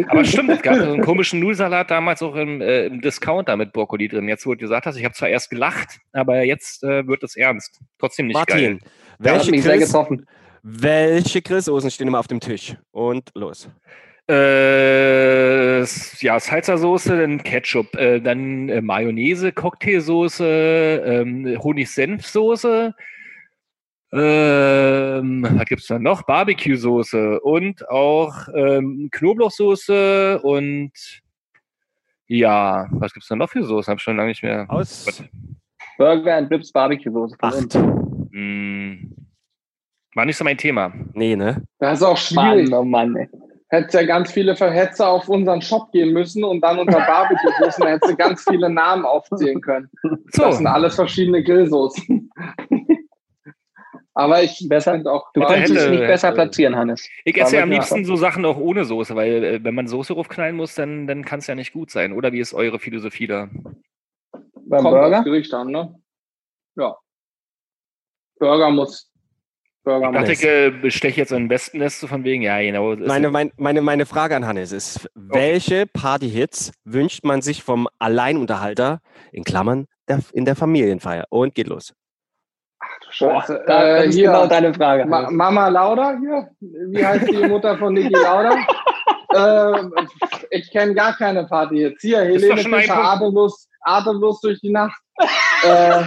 Speaker 1: Aber stimmt, es gab (laughs) so einen komischen Nudelsalat damals auch im, äh, im Discounter mit Brokkoli drin. Jetzt, wo du gesagt hast, ich habe zwar erst gelacht, aber jetzt äh, wird es ernst. Trotzdem nicht geil.
Speaker 2: Martin,
Speaker 6: hat
Speaker 2: welche,
Speaker 6: mich sehr
Speaker 2: Chris,
Speaker 6: getroffen.
Speaker 2: welche Grillsoßen stehen immer auf dem Tisch? Und los.
Speaker 1: Äh, ja, Salsa-Soße, dann Ketchup, äh, dann äh, Mayonnaise, Cocktailsoße, ähm, Honig-Senf-Soße. Ähm, was gibt's da noch? Barbecue-Soße und auch ähm, Knoblauchsoße und ja, was gibt's da noch für Soßen? Hab schon lange nicht mehr.
Speaker 2: Aus
Speaker 1: Gott.
Speaker 6: Burger and Blips Barbecue Soße. von
Speaker 2: acht.
Speaker 1: Hm, war nicht so mein Thema.
Speaker 2: Nee, ne?
Speaker 5: Das ist auch schwierig.
Speaker 6: Mann, oh Mann, ey.
Speaker 5: Hätte ja ganz viele Verhetzer auf unseren Shop gehen müssen und dann unter Barbecue-Soßen hätte sie ganz viele Namen aufzählen können.
Speaker 1: So,
Speaker 5: Das sind alles verschiedene Grillsoßen. Aber ich
Speaker 6: Besser-
Speaker 5: auch
Speaker 6: Du kannst es nicht besser
Speaker 1: hätte-
Speaker 6: platzieren, Hannes.
Speaker 1: ich esse ja am liebsten so Sachen auch ohne Soße, weil äh, wenn man Soße raufknallen muss, dann, dann kann es ja nicht gut sein. Oder wie ist eure Philosophie da?
Speaker 6: Beim
Speaker 5: kommt
Speaker 6: Burger?
Speaker 5: Gericht an, ne? Ja. Burger muss. Burger
Speaker 1: Ich dachte, ich äh, besteche jetzt ein Wespennest so von wegen, ja, genau.
Speaker 2: Meine, mein, meine, meine Frage an Hannes ist, welche Partyhits wünscht man sich vom Alleinunterhalter, in Klammern, der, in der Familienfeier? Und geht los.
Speaker 5: Scheiße.
Speaker 6: Da,
Speaker 5: äh,
Speaker 6: ist
Speaker 5: hier,
Speaker 6: genau deine Frage.
Speaker 5: Ma. Mama Lauda hier. Wie heißt die Mutter von Niki Lauda? (laughs) ähm, ich kenne gar keine Party jetzt. Hier, Helene Fischer, atemlos, atemlos durch die Nacht. (laughs) äh,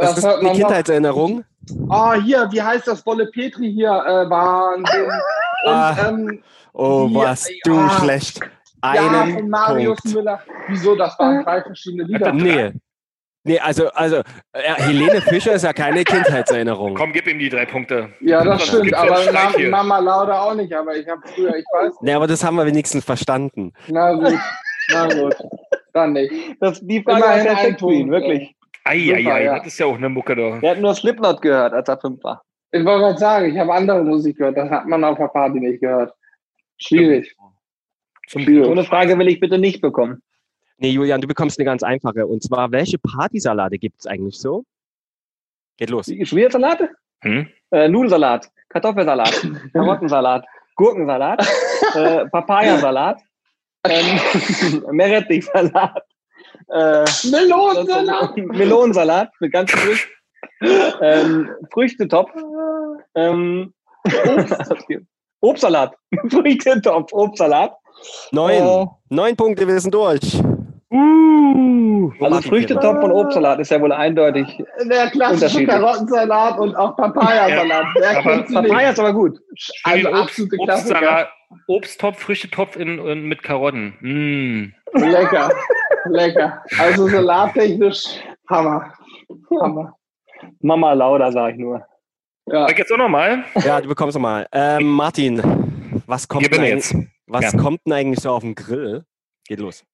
Speaker 2: Das ist
Speaker 5: hört
Speaker 2: eine? Kindheitserinnerung.
Speaker 5: Oh, hier, wie heißt das? Bolle Petri hier. Äh, Wahnsinn. Und,
Speaker 2: Ah.
Speaker 5: ähm,
Speaker 2: Oh,
Speaker 5: Die-
Speaker 2: was du
Speaker 5: ja.
Speaker 2: schlecht.
Speaker 5: ja,
Speaker 2: Einen
Speaker 5: von Marius
Speaker 2: Punkt.
Speaker 5: Müller. Wieso? Das waren drei verschiedene Lieder.
Speaker 2: Nee. Nee, also, also äh, Helene Fischer ist ja keine Kindheitserinnerung.
Speaker 1: Komm, gib ihm die drei Punkte.
Speaker 5: Ja, das
Speaker 1: Sonst
Speaker 5: stimmt.
Speaker 1: ja einen
Speaker 5: Aber
Speaker 1: Streit
Speaker 5: Ma
Speaker 1: hier.
Speaker 5: Mama Lauda auch nicht. Aber ich habe früher, ich weiß.
Speaker 2: Nee, aber das haben wir wenigstens verstanden.
Speaker 5: Na gut. Na gut. Dann nicht.
Speaker 6: Das, die Frage
Speaker 5: Immerhin
Speaker 6: war
Speaker 5: ein
Speaker 6: perfekt für ihn, wirklich.
Speaker 1: Eieiei,
Speaker 5: ja.
Speaker 1: das ist ja auch eine Mucke da.
Speaker 6: Er hat nur Slipknot gehört, als er fünf war.
Speaker 5: Ich wollte gerade sagen, ich habe andere Musik gehört. Das hat man auf der Party nicht gehört. Schwierig.
Speaker 1: Zum
Speaker 5: Schwierig.
Speaker 6: So eine Frage will ich bitte nicht bekommen.
Speaker 2: Nee, Julian, du bekommst eine ganz einfache. Und zwar, welche Partysalate gibt es eigentlich so? Geht los.
Speaker 6: Schwiersalate?
Speaker 1: Hm?
Speaker 6: Äh, Nudelsalat, Kartoffelsalat, (laughs) Karottensalat, Gurkensalat, äh, Papayasalat, ähm, (laughs) Meerrettichsalat, äh,
Speaker 5: Melonensalat. (laughs)
Speaker 6: Melonensalat mit ganzen Früchten, ähm, Früchtetopf, ähm, Obstsalat, Früchtetopf, Obstsalat,
Speaker 2: Neun.
Speaker 6: Äh,
Speaker 2: Neun Punkte, wir sind durch.
Speaker 1: Uh,
Speaker 6: also Früchtetopf und Obstsalat ist ja wohl eindeutig. (laughs)
Speaker 5: Der klassische. Karottensalat und auch Papayasalat.
Speaker 1: Aber
Speaker 5: sie
Speaker 6: Papaya ist aber gut.
Speaker 5: Also
Speaker 1: Obst,
Speaker 5: absolute Klassiker.
Speaker 1: Obstsalat, Obsttopf, Früchtetopf in, in, mit Karotten. Mm.
Speaker 5: Lecker. Lecker. Also salattechnisch Hammer. Hammer.
Speaker 6: Mama Lauda, sag ich nur.
Speaker 5: Ja.
Speaker 1: Sag jetzt auch nochmal.
Speaker 2: Ja, du bekommst nochmal. Ähm, Martin, was kommt, denn,
Speaker 1: jetzt.
Speaker 2: was
Speaker 1: Ja.
Speaker 2: kommt denn eigentlich so auf dem Grill? Geht los.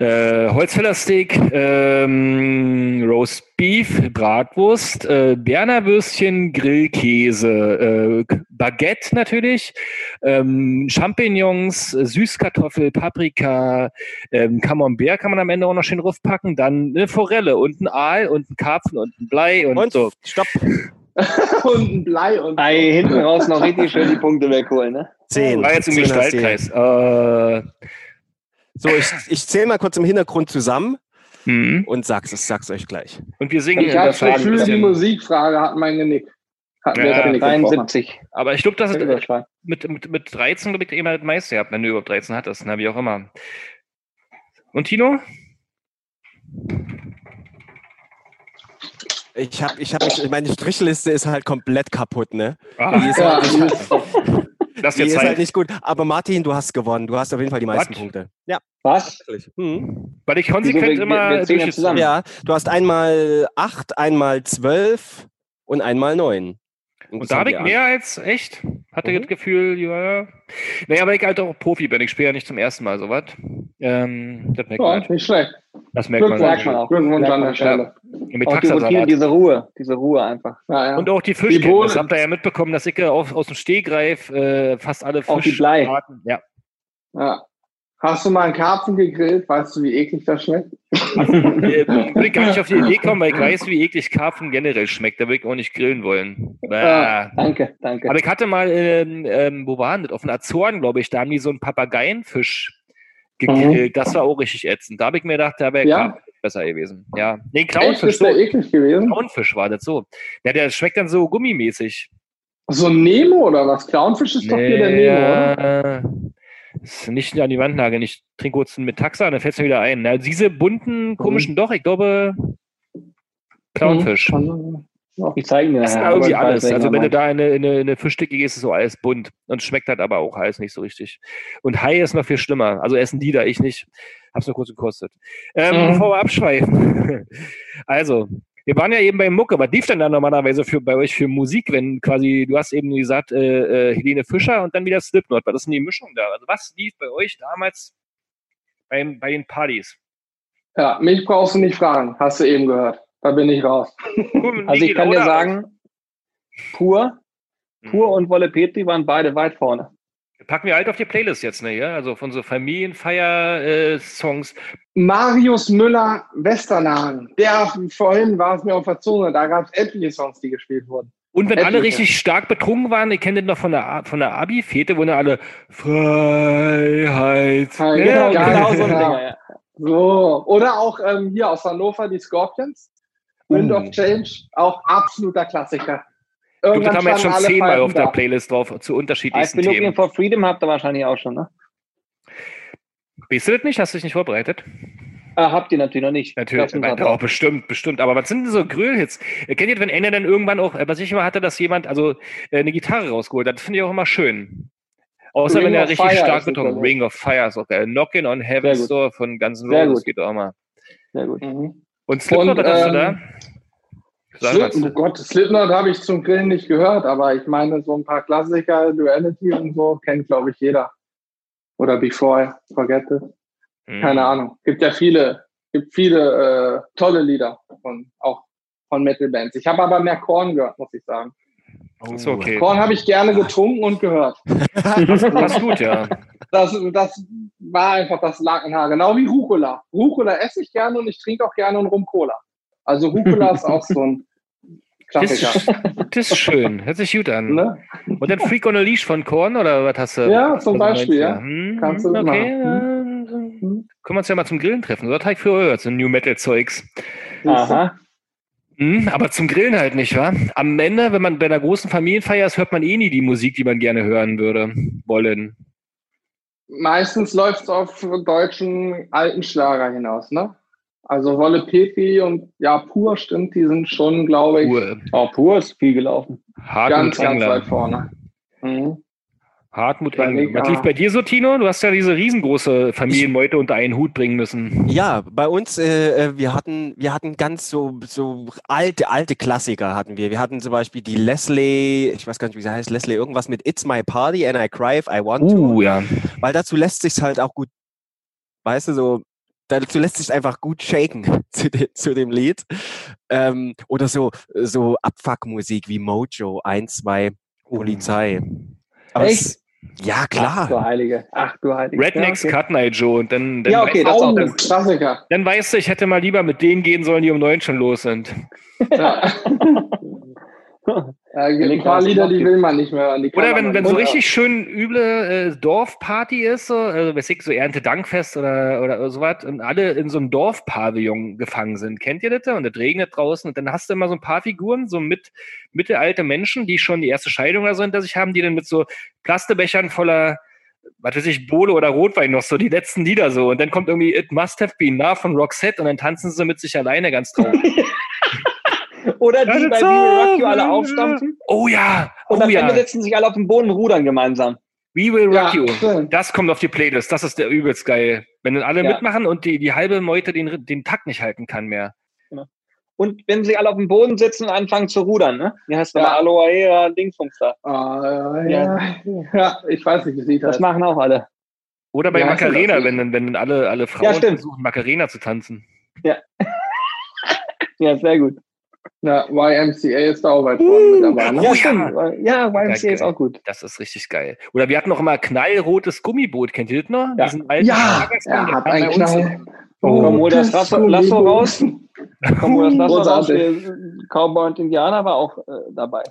Speaker 1: Äh, Holzfällersteak, ähm, Roast Beef, Bratwurst, äh, Berner Würstchen, Grillkäse, äh, Baguette natürlich, ähm, Champignons, Süßkartoffel, Paprika, ähm, Camembert kann man am Ende auch noch schön draufpacken, dann eine Forelle und ein Aal und ein Karpfen und ein Blei und,
Speaker 2: Und
Speaker 1: so.
Speaker 2: stopp. (laughs)
Speaker 5: und ein Blei und
Speaker 6: Ei, hinten raus noch richtig schön die Punkte wegholen, ne?
Speaker 2: Zehn.
Speaker 1: War jetzt im. Gestaltkreis. Äh,
Speaker 2: So, ich, ich zähle mal kurz im Hintergrund zusammen
Speaker 1: mhm.
Speaker 2: und sag's, ich sag's euch gleich.
Speaker 1: Und wir singen
Speaker 5: ich habe
Speaker 1: das Faden
Speaker 5: Gefühl, die. Musikfrage hat mein Genick. Hat mir
Speaker 1: Ja,
Speaker 5: das gebrochen.
Speaker 6: 73.
Speaker 1: Aber ich glaube, dass es
Speaker 6: Überschlag.
Speaker 1: mit, mit, mit 13, glaube ich, immer das meiste gehabt, wenn du überhaupt 13 hattest, na, wie auch immer. Und Tino?
Speaker 2: Ich habe, ich habe mich, meine Strichliste ist halt komplett kaputt, ne?
Speaker 1: Ah,
Speaker 2: Die ist,
Speaker 5: Ja,
Speaker 2: halt,
Speaker 5: ist,
Speaker 1: das
Speaker 2: die
Speaker 1: jetzt
Speaker 2: ist halt
Speaker 1: halt,
Speaker 2: nicht gut. Aber Martin, du hast gewonnen. Du hast auf jeden Fall die meisten
Speaker 1: What?
Speaker 2: Punkte. Ja,
Speaker 6: Was?
Speaker 2: wirklich. Hm.
Speaker 1: weil ich
Speaker 6: Wieso,
Speaker 1: konsequent
Speaker 6: wir- wir-
Speaker 1: immer
Speaker 6: wir
Speaker 1: durch-
Speaker 6: zusammen.
Speaker 2: Ja, du hast einmal acht, einmal zwölf und einmal neun.
Speaker 1: Und da habe ich mehr als echt. Hatte
Speaker 2: Mhm.
Speaker 1: das Gefühl, ja. Naja, weil ich halt auch Profi bin. Ich spiele ja nicht zum ersten Mal sowas. Ähm, das merkt man.
Speaker 5: ja,
Speaker 1: halt.
Speaker 5: nicht schlecht.
Speaker 1: Das merkt man.
Speaker 5: Glückwunsch,
Speaker 6: man auch.
Speaker 5: Glückwunsch
Speaker 6: Merkt
Speaker 5: an
Speaker 6: man,
Speaker 5: der Stelle.
Speaker 1: Mit
Speaker 6: Auch die diese Ruhe, diese Ruhe einfach.
Speaker 5: Ja, ja.
Speaker 1: Und auch die.
Speaker 5: Bohnen.
Speaker 1: Das habt ihr ja mitbekommen, dass ich aus, aus dem Stegreif äh, fast alle
Speaker 6: Auch die Blei.
Speaker 1: Fischarten. Ja.
Speaker 5: ja. Hast du mal einen Karpfen gegrillt? Weißt du, wie eklig das schmeckt? (laughs)
Speaker 1: äh, will ich gar nicht auf die Idee (laughs) kommen, weil ich weiß, wie eklig Karpfen generell schmeckt. Da will ich auch nicht grillen wollen. Äh,
Speaker 6: Danke, danke.
Speaker 1: Aber ich hatte mal, ähm, ähm, wo waren das? Auf den Azoren, glaube ich, da haben die so einen Papageienfisch gegrillt. Das war auch richtig ätzend. Da habe ich mir gedacht, da wäre
Speaker 5: Ja?
Speaker 1: Karpfen besser gewesen. Ja. Nee, Clownfisch,
Speaker 5: ist der
Speaker 1: so.
Speaker 5: eklig gewesen?
Speaker 1: Clownfisch war das so. Ja, der schmeckt dann so gummimäßig.
Speaker 5: So ein Nemo oder was? Clownfisch ist doch hier der Nemo, oder?
Speaker 1: Ist nicht an die Wand nageln. Ich trinke kurz einen mit Taxa, dann fällt es mir wieder ein. Na, diese bunten, komischen, doch, ich glaube, Clownfisch.
Speaker 5: Mhm.
Speaker 6: Ich zeige dir
Speaker 1: Das ist irgendwie alles. Also wenn du da in eine, in eine, in eine Fischdicke gehst, ist so alles bunt. Und schmeckt halt aber auch alles nicht so richtig. Und Hai ist noch viel schlimmer. Also essen die da, ich nicht. Hab's nur kurz gekostet. Ähm,
Speaker 5: Mhm.
Speaker 1: Bevor wir abschweifen. (laughs) also, wir waren ja eben bei Mucke. Was lief denn da normalerweise für, bei euch für Musik, wenn quasi, du hast eben gesagt, äh, äh, Helene Fischer und dann wieder Slipknot. Was ist denn die Mischung da? Also was lief bei euch damals beim, bei den Partys?
Speaker 5: Ja, mich brauchst du nicht fragen. Hast du eben gehört. Da bin ich raus. (laughs)
Speaker 6: Also ich kann dir sagen, pur,
Speaker 1: Mhm.
Speaker 6: pur und Wolle Petri waren beide weit vorne.
Speaker 1: Packen wir halt auf die Playlist jetzt, ne? Ja? Also von so Familienfeier-Songs.
Speaker 5: Marius Müller Westernhagen. Der vorhin war es mir auf der Zunge. Da gab es etliche Songs, die gespielt wurden.
Speaker 1: Und wenn alle richtig stark betrunken waren, ihr kennt das noch von der, von der Abi-Fete, wo dann alle Freiheit.
Speaker 5: Ja,
Speaker 1: Ja,
Speaker 5: genau,
Speaker 6: Genau so ein
Speaker 5: Ja.
Speaker 6: Dinger, ja.
Speaker 5: So. Oder auch ähm, hier aus Hannover die Scorpions. Wind
Speaker 1: Uh.
Speaker 5: of Change. Auch absoluter Klassiker.
Speaker 1: Glaube, das haben wir jetzt schon zehnmal auf der
Speaker 5: da.
Speaker 1: Playlist drauf, zu unterschiedlichsten
Speaker 6: been looking
Speaker 1: Themen.
Speaker 6: for freedom habt ihr wahrscheinlich auch schon, ne?
Speaker 1: Weißt du das nicht? Hast du dich nicht vorbereitet?
Speaker 6: Ah, habt ihr natürlich noch nicht.
Speaker 1: Natürlich,
Speaker 6: wir (laughs) drauf.
Speaker 1: bestimmt, bestimmt. Aber was sind denn so Grillhits? Äh, Kennt ihr, wenn Ende dann irgendwann auch, äh, was ich immer hatte, dass jemand also eine Gitarre rausgeholt hat? Das finde ich auch immer schön. Außer
Speaker 5: Ring
Speaker 1: wenn er richtig
Speaker 5: Fire
Speaker 1: stark betrunken
Speaker 5: super,
Speaker 1: Ring of Fire ist auch geil. Knockin' on Heaven's. Door von Guns N'
Speaker 6: Sehr
Speaker 1: Roses geht auch mal.
Speaker 6: Sehr gut.
Speaker 5: Mhm.
Speaker 1: Und Slipknot, was hast du da? Sag
Speaker 5: Slip,
Speaker 1: mal.
Speaker 5: oh Gott, Slipknot habe ich zum Grillen nicht gehört, aber ich meine, so ein paar Klassiker, Duality und so, kennt, glaube ich, jeder. Oder Before, I Forget It.
Speaker 1: Hm.
Speaker 5: Keine Ahnung. Gibt ja viele, gibt viele äh, tolle Lieder von auch von Metal-Bands. Ich habe aber mehr Korn gehört, muss ich sagen.
Speaker 1: Ist okay.
Speaker 5: Korn habe ich gerne getrunken und gehört. (laughs)
Speaker 1: Das ist gut, ja.
Speaker 5: Das, das war einfach das Lakenhaar. Genau wie Rucola. Rucola esse ich gerne und ich trinke auch gerne einen Rum-Cola. Also Rucola ist auch so ein
Speaker 1: Das,
Speaker 5: Klassiker.
Speaker 1: das ist schön. Hört sich gut an.
Speaker 5: Ne?
Speaker 1: Und dann Freak on a Leash von Korn oder was hast du?
Speaker 5: Ja, zum Beispiel, ja.
Speaker 1: du? Hm,
Speaker 5: Kannst du
Speaker 1: okay.
Speaker 5: machen.
Speaker 1: ja, Können wir uns ja mal zum Grillen treffen. Habe ich für gehört, so New Metal Zeugs.
Speaker 6: Aha.
Speaker 1: Hm, aber zum Grillen halt nicht, wa? Am Ende, wenn man bei einer großen Familienfeier ist, hört man eh nie die Musik, die man gerne hören würde, wollen.
Speaker 5: Meistens läuft es auf deutschen alten Schlager hinaus, ne? Also Wolle Petri und ja, Pur stimmt, die sind schon, glaube ich,
Speaker 1: Ruhe.
Speaker 6: Auch pur ist viel gelaufen.
Speaker 1: Hartmut
Speaker 5: ganz, ganz
Speaker 1: Engler.
Speaker 5: weit vorne. Mhm.
Speaker 1: Hartmut Engler. Was lief bei dir so, Tino? Du hast ja diese riesengroße Familienmeute unter einen Hut bringen müssen.
Speaker 2: Ja, bei uns, äh, äh, wir hatten, wir hatten ganz so, so alte, alte Klassiker hatten wir. Wir hatten zum Beispiel die Leslie, ich weiß gar nicht, wie sie heißt, Leslie, irgendwas mit It's My Party and I Cry if I Want to.
Speaker 1: Uh, ja.
Speaker 2: Weil dazu lässt sich's halt auch gut, weißt du, so dazu lässt sich einfach gut shaken (laughs) zu, de, zu dem Lied. Ähm, oder so, so Abfuckmusik wie Mojo 1, 2, Polizei. Aber
Speaker 6: Echt?
Speaker 2: es, ja,
Speaker 6: Ach du
Speaker 2: klar.
Speaker 6: Heilige. Ach du Heilige.
Speaker 1: Rednecks
Speaker 6: ja, okay.
Speaker 1: Cut Night Joe. Und dann, dann,
Speaker 6: Ja, okay, das auch
Speaker 5: Oh,
Speaker 6: das-
Speaker 5: Klassiker.
Speaker 1: dann weißt du, ich hätte mal lieber mit denen gehen sollen, die um neun schon los sind.
Speaker 5: Ja. (laughs) (laughs) Ja, ein paar Lieder, die will man nicht mehr hören.
Speaker 1: Oder wenn, wenn so
Speaker 5: mehr
Speaker 1: richtig schön üble äh, Dorfparty ist, so, also weiß ich, so Erntedankfest oder, oder sowas, und alle in so einem Dorfpavillon gefangen sind. Kennt ihr das? Und es regnet draußen und dann hast du immer so ein paar Figuren, so mit mittelalte Menschen, die schon die erste Scheidung oder so hinter sich haben, die dann mit so Plastebechern voller was weiß ich, Bolo oder Rotwein noch so, die letzten Lieder so. Und dann kommt irgendwie It Must Have Been Now von Roxette und dann tanzen sie mit sich alleine ganz traurig. (laughs)
Speaker 6: Oder die bei We Rock You alle aufstampfen
Speaker 1: oh ja,
Speaker 6: und
Speaker 1: oh
Speaker 6: am Ende
Speaker 1: ja.
Speaker 6: setzen sich alle auf den Boden und rudern gemeinsam.
Speaker 1: We Will Rock
Speaker 5: Ja,
Speaker 1: You. Das kommt auf die Playlist. Das ist der übelst geil. Wenn dann alle
Speaker 6: Ja.
Speaker 1: mitmachen und die, die halbe Meute den, den Takt nicht halten kann mehr.
Speaker 6: Und wenn sie alle auf dem Boden sitzen und anfangen zu rudern, ne? Wie heißt das?
Speaker 5: Ja.
Speaker 6: Aloha Era, Dingsbums da.
Speaker 5: Ah, ja, ja, ich weiß nicht, wie sieht
Speaker 6: Das
Speaker 5: das.
Speaker 6: machen auch alle.
Speaker 1: Oder bei
Speaker 5: Ja,
Speaker 1: Macarena, wenn, dann- wenn dann alle, alle Frauen
Speaker 6: Ja,
Speaker 1: versuchen, Macarena zu tanzen.
Speaker 6: Ja, (laughs) sehr gut.
Speaker 5: Ja, YMCA ist da auch weit vorne mit dabei. Ne?
Speaker 1: Oh
Speaker 6: ja,
Speaker 1: ja.
Speaker 6: stimmt. Ja, YMCA
Speaker 1: geil.
Speaker 6: ist auch gut.
Speaker 1: Das ist richtig geil. Oder wir hatten noch immer knallrotes Gummiboot. Kennt ihr das noch?
Speaker 6: Ja.
Speaker 1: Diesen alten
Speaker 5: Ja, er
Speaker 1: der
Speaker 5: hat einen Knall.
Speaker 1: Oh,
Speaker 6: Komm, hol das Lasso, Lasso raus. Komm, hol das Lasso raus. Cowboy und Indianer war auch äh, dabei.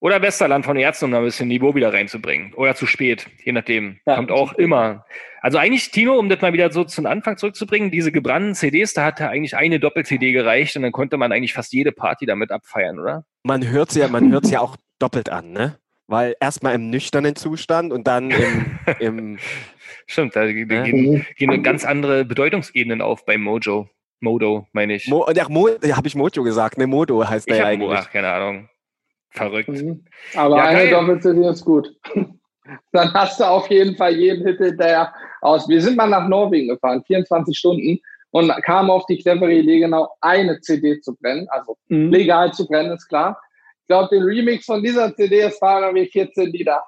Speaker 1: Oder Westerland von Ärzten, um da ein bisschen Niveau wieder reinzubringen. Oder zu spät, je nachdem.
Speaker 6: Ja,
Speaker 1: Kommt auch immer. Also eigentlich, Tino, um das mal wieder so zum Anfang zurückzubringen, diese gebrannten CDs, da hatte eigentlich eine Doppel-CD gereicht und dann konnte man eigentlich fast jede Party damit abfeiern, oder?
Speaker 2: Man hört es ja, man hört's ja auch doppelt an, ne? Weil erstmal im nüchternen Zustand und dann im, (laughs) im
Speaker 1: Stimmt, da ge-
Speaker 2: Ja.
Speaker 1: gehen, gehen ganz andere Bedeutungsebenen auf bei Mojo. Modo, meine ich.
Speaker 2: Mo, ja, Mo, ja, habe ich Mojo gesagt, ne? Modo heißt der
Speaker 1: ich
Speaker 2: ja
Speaker 1: hab Mo,
Speaker 2: eigentlich.
Speaker 1: ach, keine Ahnung. Verrückt.
Speaker 5: Mhm. Aber
Speaker 1: Ja,
Speaker 5: eine. Doppel-CD ist gut. (laughs) Dann hast du auf jeden Fall jeden Hit hinterher aus. Wir sind mal nach Norwegen gefahren, 24 Stunden, und kamen auf die clevere Idee, genau eine CD zu brennen. Also
Speaker 6: Mhm.
Speaker 5: legal zu brennen, ist klar. Ich glaube, den Remix von dieser CD, es waren irgendwie 14 Lieder,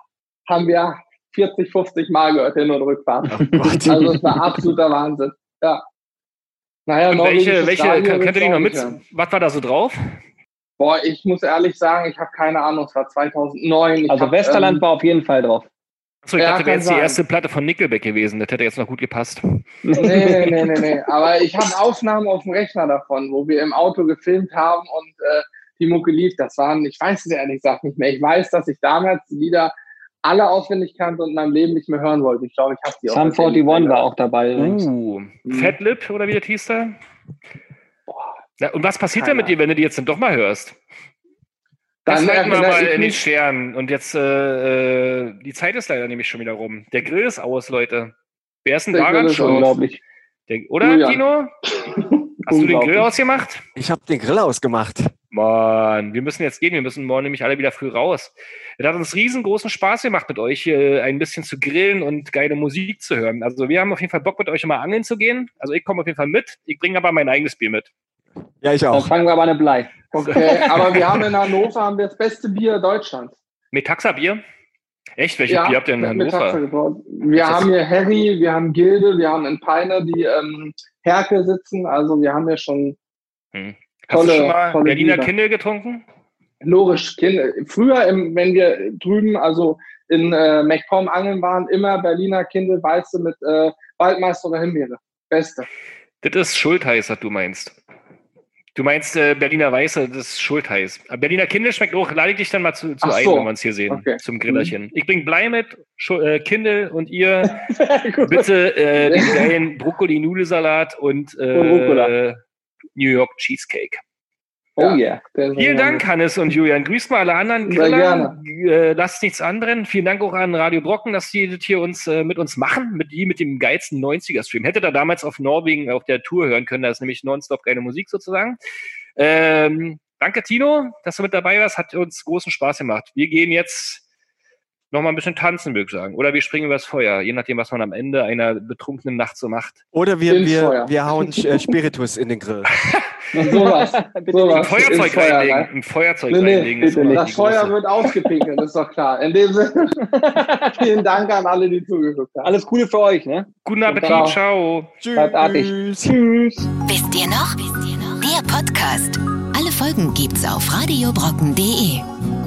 Speaker 5: haben wir 40, 50 Mal gehört, Hin- und Rückfahrt.
Speaker 2: Gott.
Speaker 5: Also es war absoluter Wahnsinn. Ja. Naja,
Speaker 1: Und welche, welche
Speaker 5: Radio
Speaker 1: könnt ihr die noch mit?
Speaker 5: hören.
Speaker 1: Was war da so drauf?
Speaker 5: Boah, ich muss ehrlich sagen, ich habe keine Ahnung, es war 2009. Ich
Speaker 6: Also
Speaker 5: hab,
Speaker 6: Westerland
Speaker 5: ähm,
Speaker 6: war auf jeden Fall drauf.
Speaker 1: Achso, ich
Speaker 5: Ja,
Speaker 1: dachte, wäre jetzt die erste Platte von Nickelback gewesen. Das hätte jetzt noch gut gepasst.
Speaker 5: Nee, nee, nee, nee, nee. Aber ich habe Aufnahmen auf dem Rechner davon, wo wir im Auto gefilmt haben und äh, die Mucke lief. Das waren, ich weiß es ehrlich gesagt nicht mehr. Ich weiß, dass ich damals die Lieder alle auswendig kannte und in meinem Leben nicht mehr hören wollte. Ich glaube, ich habe die
Speaker 6: Sum 41 war auch dabei.
Speaker 1: Uh, Fat Lip oder wie das hieß da? Und was passiert denn
Speaker 5: Keine
Speaker 1: mit dir, wenn du die jetzt dann doch mal hörst? Das
Speaker 5: Dann
Speaker 1: halten wir mal in den Sternen. Und jetzt, äh, äh, die Zeit ist leider nämlich schon wieder rum. Der Grill ist aus, Leute. Wer ist denn daran
Speaker 5: Grill ist
Speaker 1: schon?
Speaker 6: Unglaublich.
Speaker 1: Der, oder,
Speaker 5: Julian.
Speaker 1: Tino? (laughs) Hast du den. Grill ausgemacht?
Speaker 2: Ich habe den Grill ausgemacht.
Speaker 1: Mann, wir müssen jetzt gehen. Wir müssen morgen nämlich alle wieder früh raus. Es hat uns riesengroßen Spaß gemacht, mit euch hier ein bisschen zu grillen und geile Musik zu hören. Also wir haben auf jeden Fall Bock, mit euch immer angeln zu gehen. Also ich komme auf jeden Fall mit. Ich bringe aber mein eigenes Bier mit.
Speaker 2: Ja, ich
Speaker 6: Dann
Speaker 2: auch.
Speaker 6: fangen wir aber eine Blei.
Speaker 5: Okay, (laughs) aber wir haben in Hannover haben wir das beste Bier Deutschlands.
Speaker 1: Metaxa-Bier? Echt? Welches Bier habt ihr in
Speaker 5: mit Taxa
Speaker 1: Hannover?
Speaker 5: Wir
Speaker 1: ist-
Speaker 5: haben hier Harry, wir haben Gilde, wir haben in Peine die ähm, Herke sitzen. Also wir haben hier schon
Speaker 1: Hast du
Speaker 5: tolle-
Speaker 1: schon mal
Speaker 5: tolle
Speaker 1: Berliner
Speaker 5: Biere.
Speaker 1: Kindle getrunken?
Speaker 5: logisch Kinder. Früher, im, wenn wir drüben, also in äh, MacPom angeln waren, immer Berliner Kindle Weiße mit äh, Waldmeister oder Himbeere. Beste.
Speaker 1: Das ist Schultheiß, was du meinst. Du meinst äh, Berliner Weiße, das ist Schultheiß. Aber Berliner Kindle schmeckt auch. Lade ich dich dann mal zu, zu ein,
Speaker 5: so.
Speaker 1: wenn wir uns hier sehen,
Speaker 5: Okay.
Speaker 1: zum Grillerchen. Ich bring Blei mit, Schu äh, Kindle und ihr (laughs) bitte äh, den (laughs) geilen Brokkoli-Nudelsalat und,
Speaker 6: Und
Speaker 1: äh, New York Cheesecake.
Speaker 6: Oh yeah.
Speaker 5: Der ist
Speaker 1: Vielen Dank, Hannes und Julian. Grüßt mal alle anderen
Speaker 5: Sehr
Speaker 1: Griller. Äh, lasst nichts anbrennen. Vielen Dank auch an Radio Brocken, dass die das hier uns äh, mit uns machen, mit die mit dem geilsten 90er-Stream. Hätte da damals auf Norwegen auf der Tour hören können, da ist nämlich nonstop geile Musik sozusagen. Ähm, danke, Tino, dass du mit dabei warst. Hat uns großen Spaß gemacht. Wir gehen jetzt noch mal ein bisschen tanzen, würde ich sagen. Oder wir springen übers Feuer, je nachdem, was man am Ende einer betrunkenen Nacht so macht.
Speaker 2: Oder wir,
Speaker 5: Ins
Speaker 2: wir,
Speaker 5: Feuer.
Speaker 2: wir hauen äh, Spiritus in den Grill. (laughs) (laughs)
Speaker 5: Sowas.
Speaker 1: Ein
Speaker 5: sowas.
Speaker 1: Feuerzeug
Speaker 5: Feuer
Speaker 1: reinlegen.
Speaker 5: rein.
Speaker 1: Ein Feuerzeug
Speaker 5: Nee, nee,
Speaker 1: reinlegen.
Speaker 6: bitte
Speaker 5: Das Feuer
Speaker 1: große-
Speaker 5: wird ausgepinkelt, ist doch klar. In dem Sinne, (laughs) vielen Dank an alle, die zugeguckt haben.
Speaker 6: Alles Coole für euch, ne?
Speaker 1: Guten Appetit,
Speaker 5: Ciao.
Speaker 6: artig. Tschüss.
Speaker 3: Wisst ihr noch? Der Podcast. Alle Folgen gibt's auf radiobrocken.de.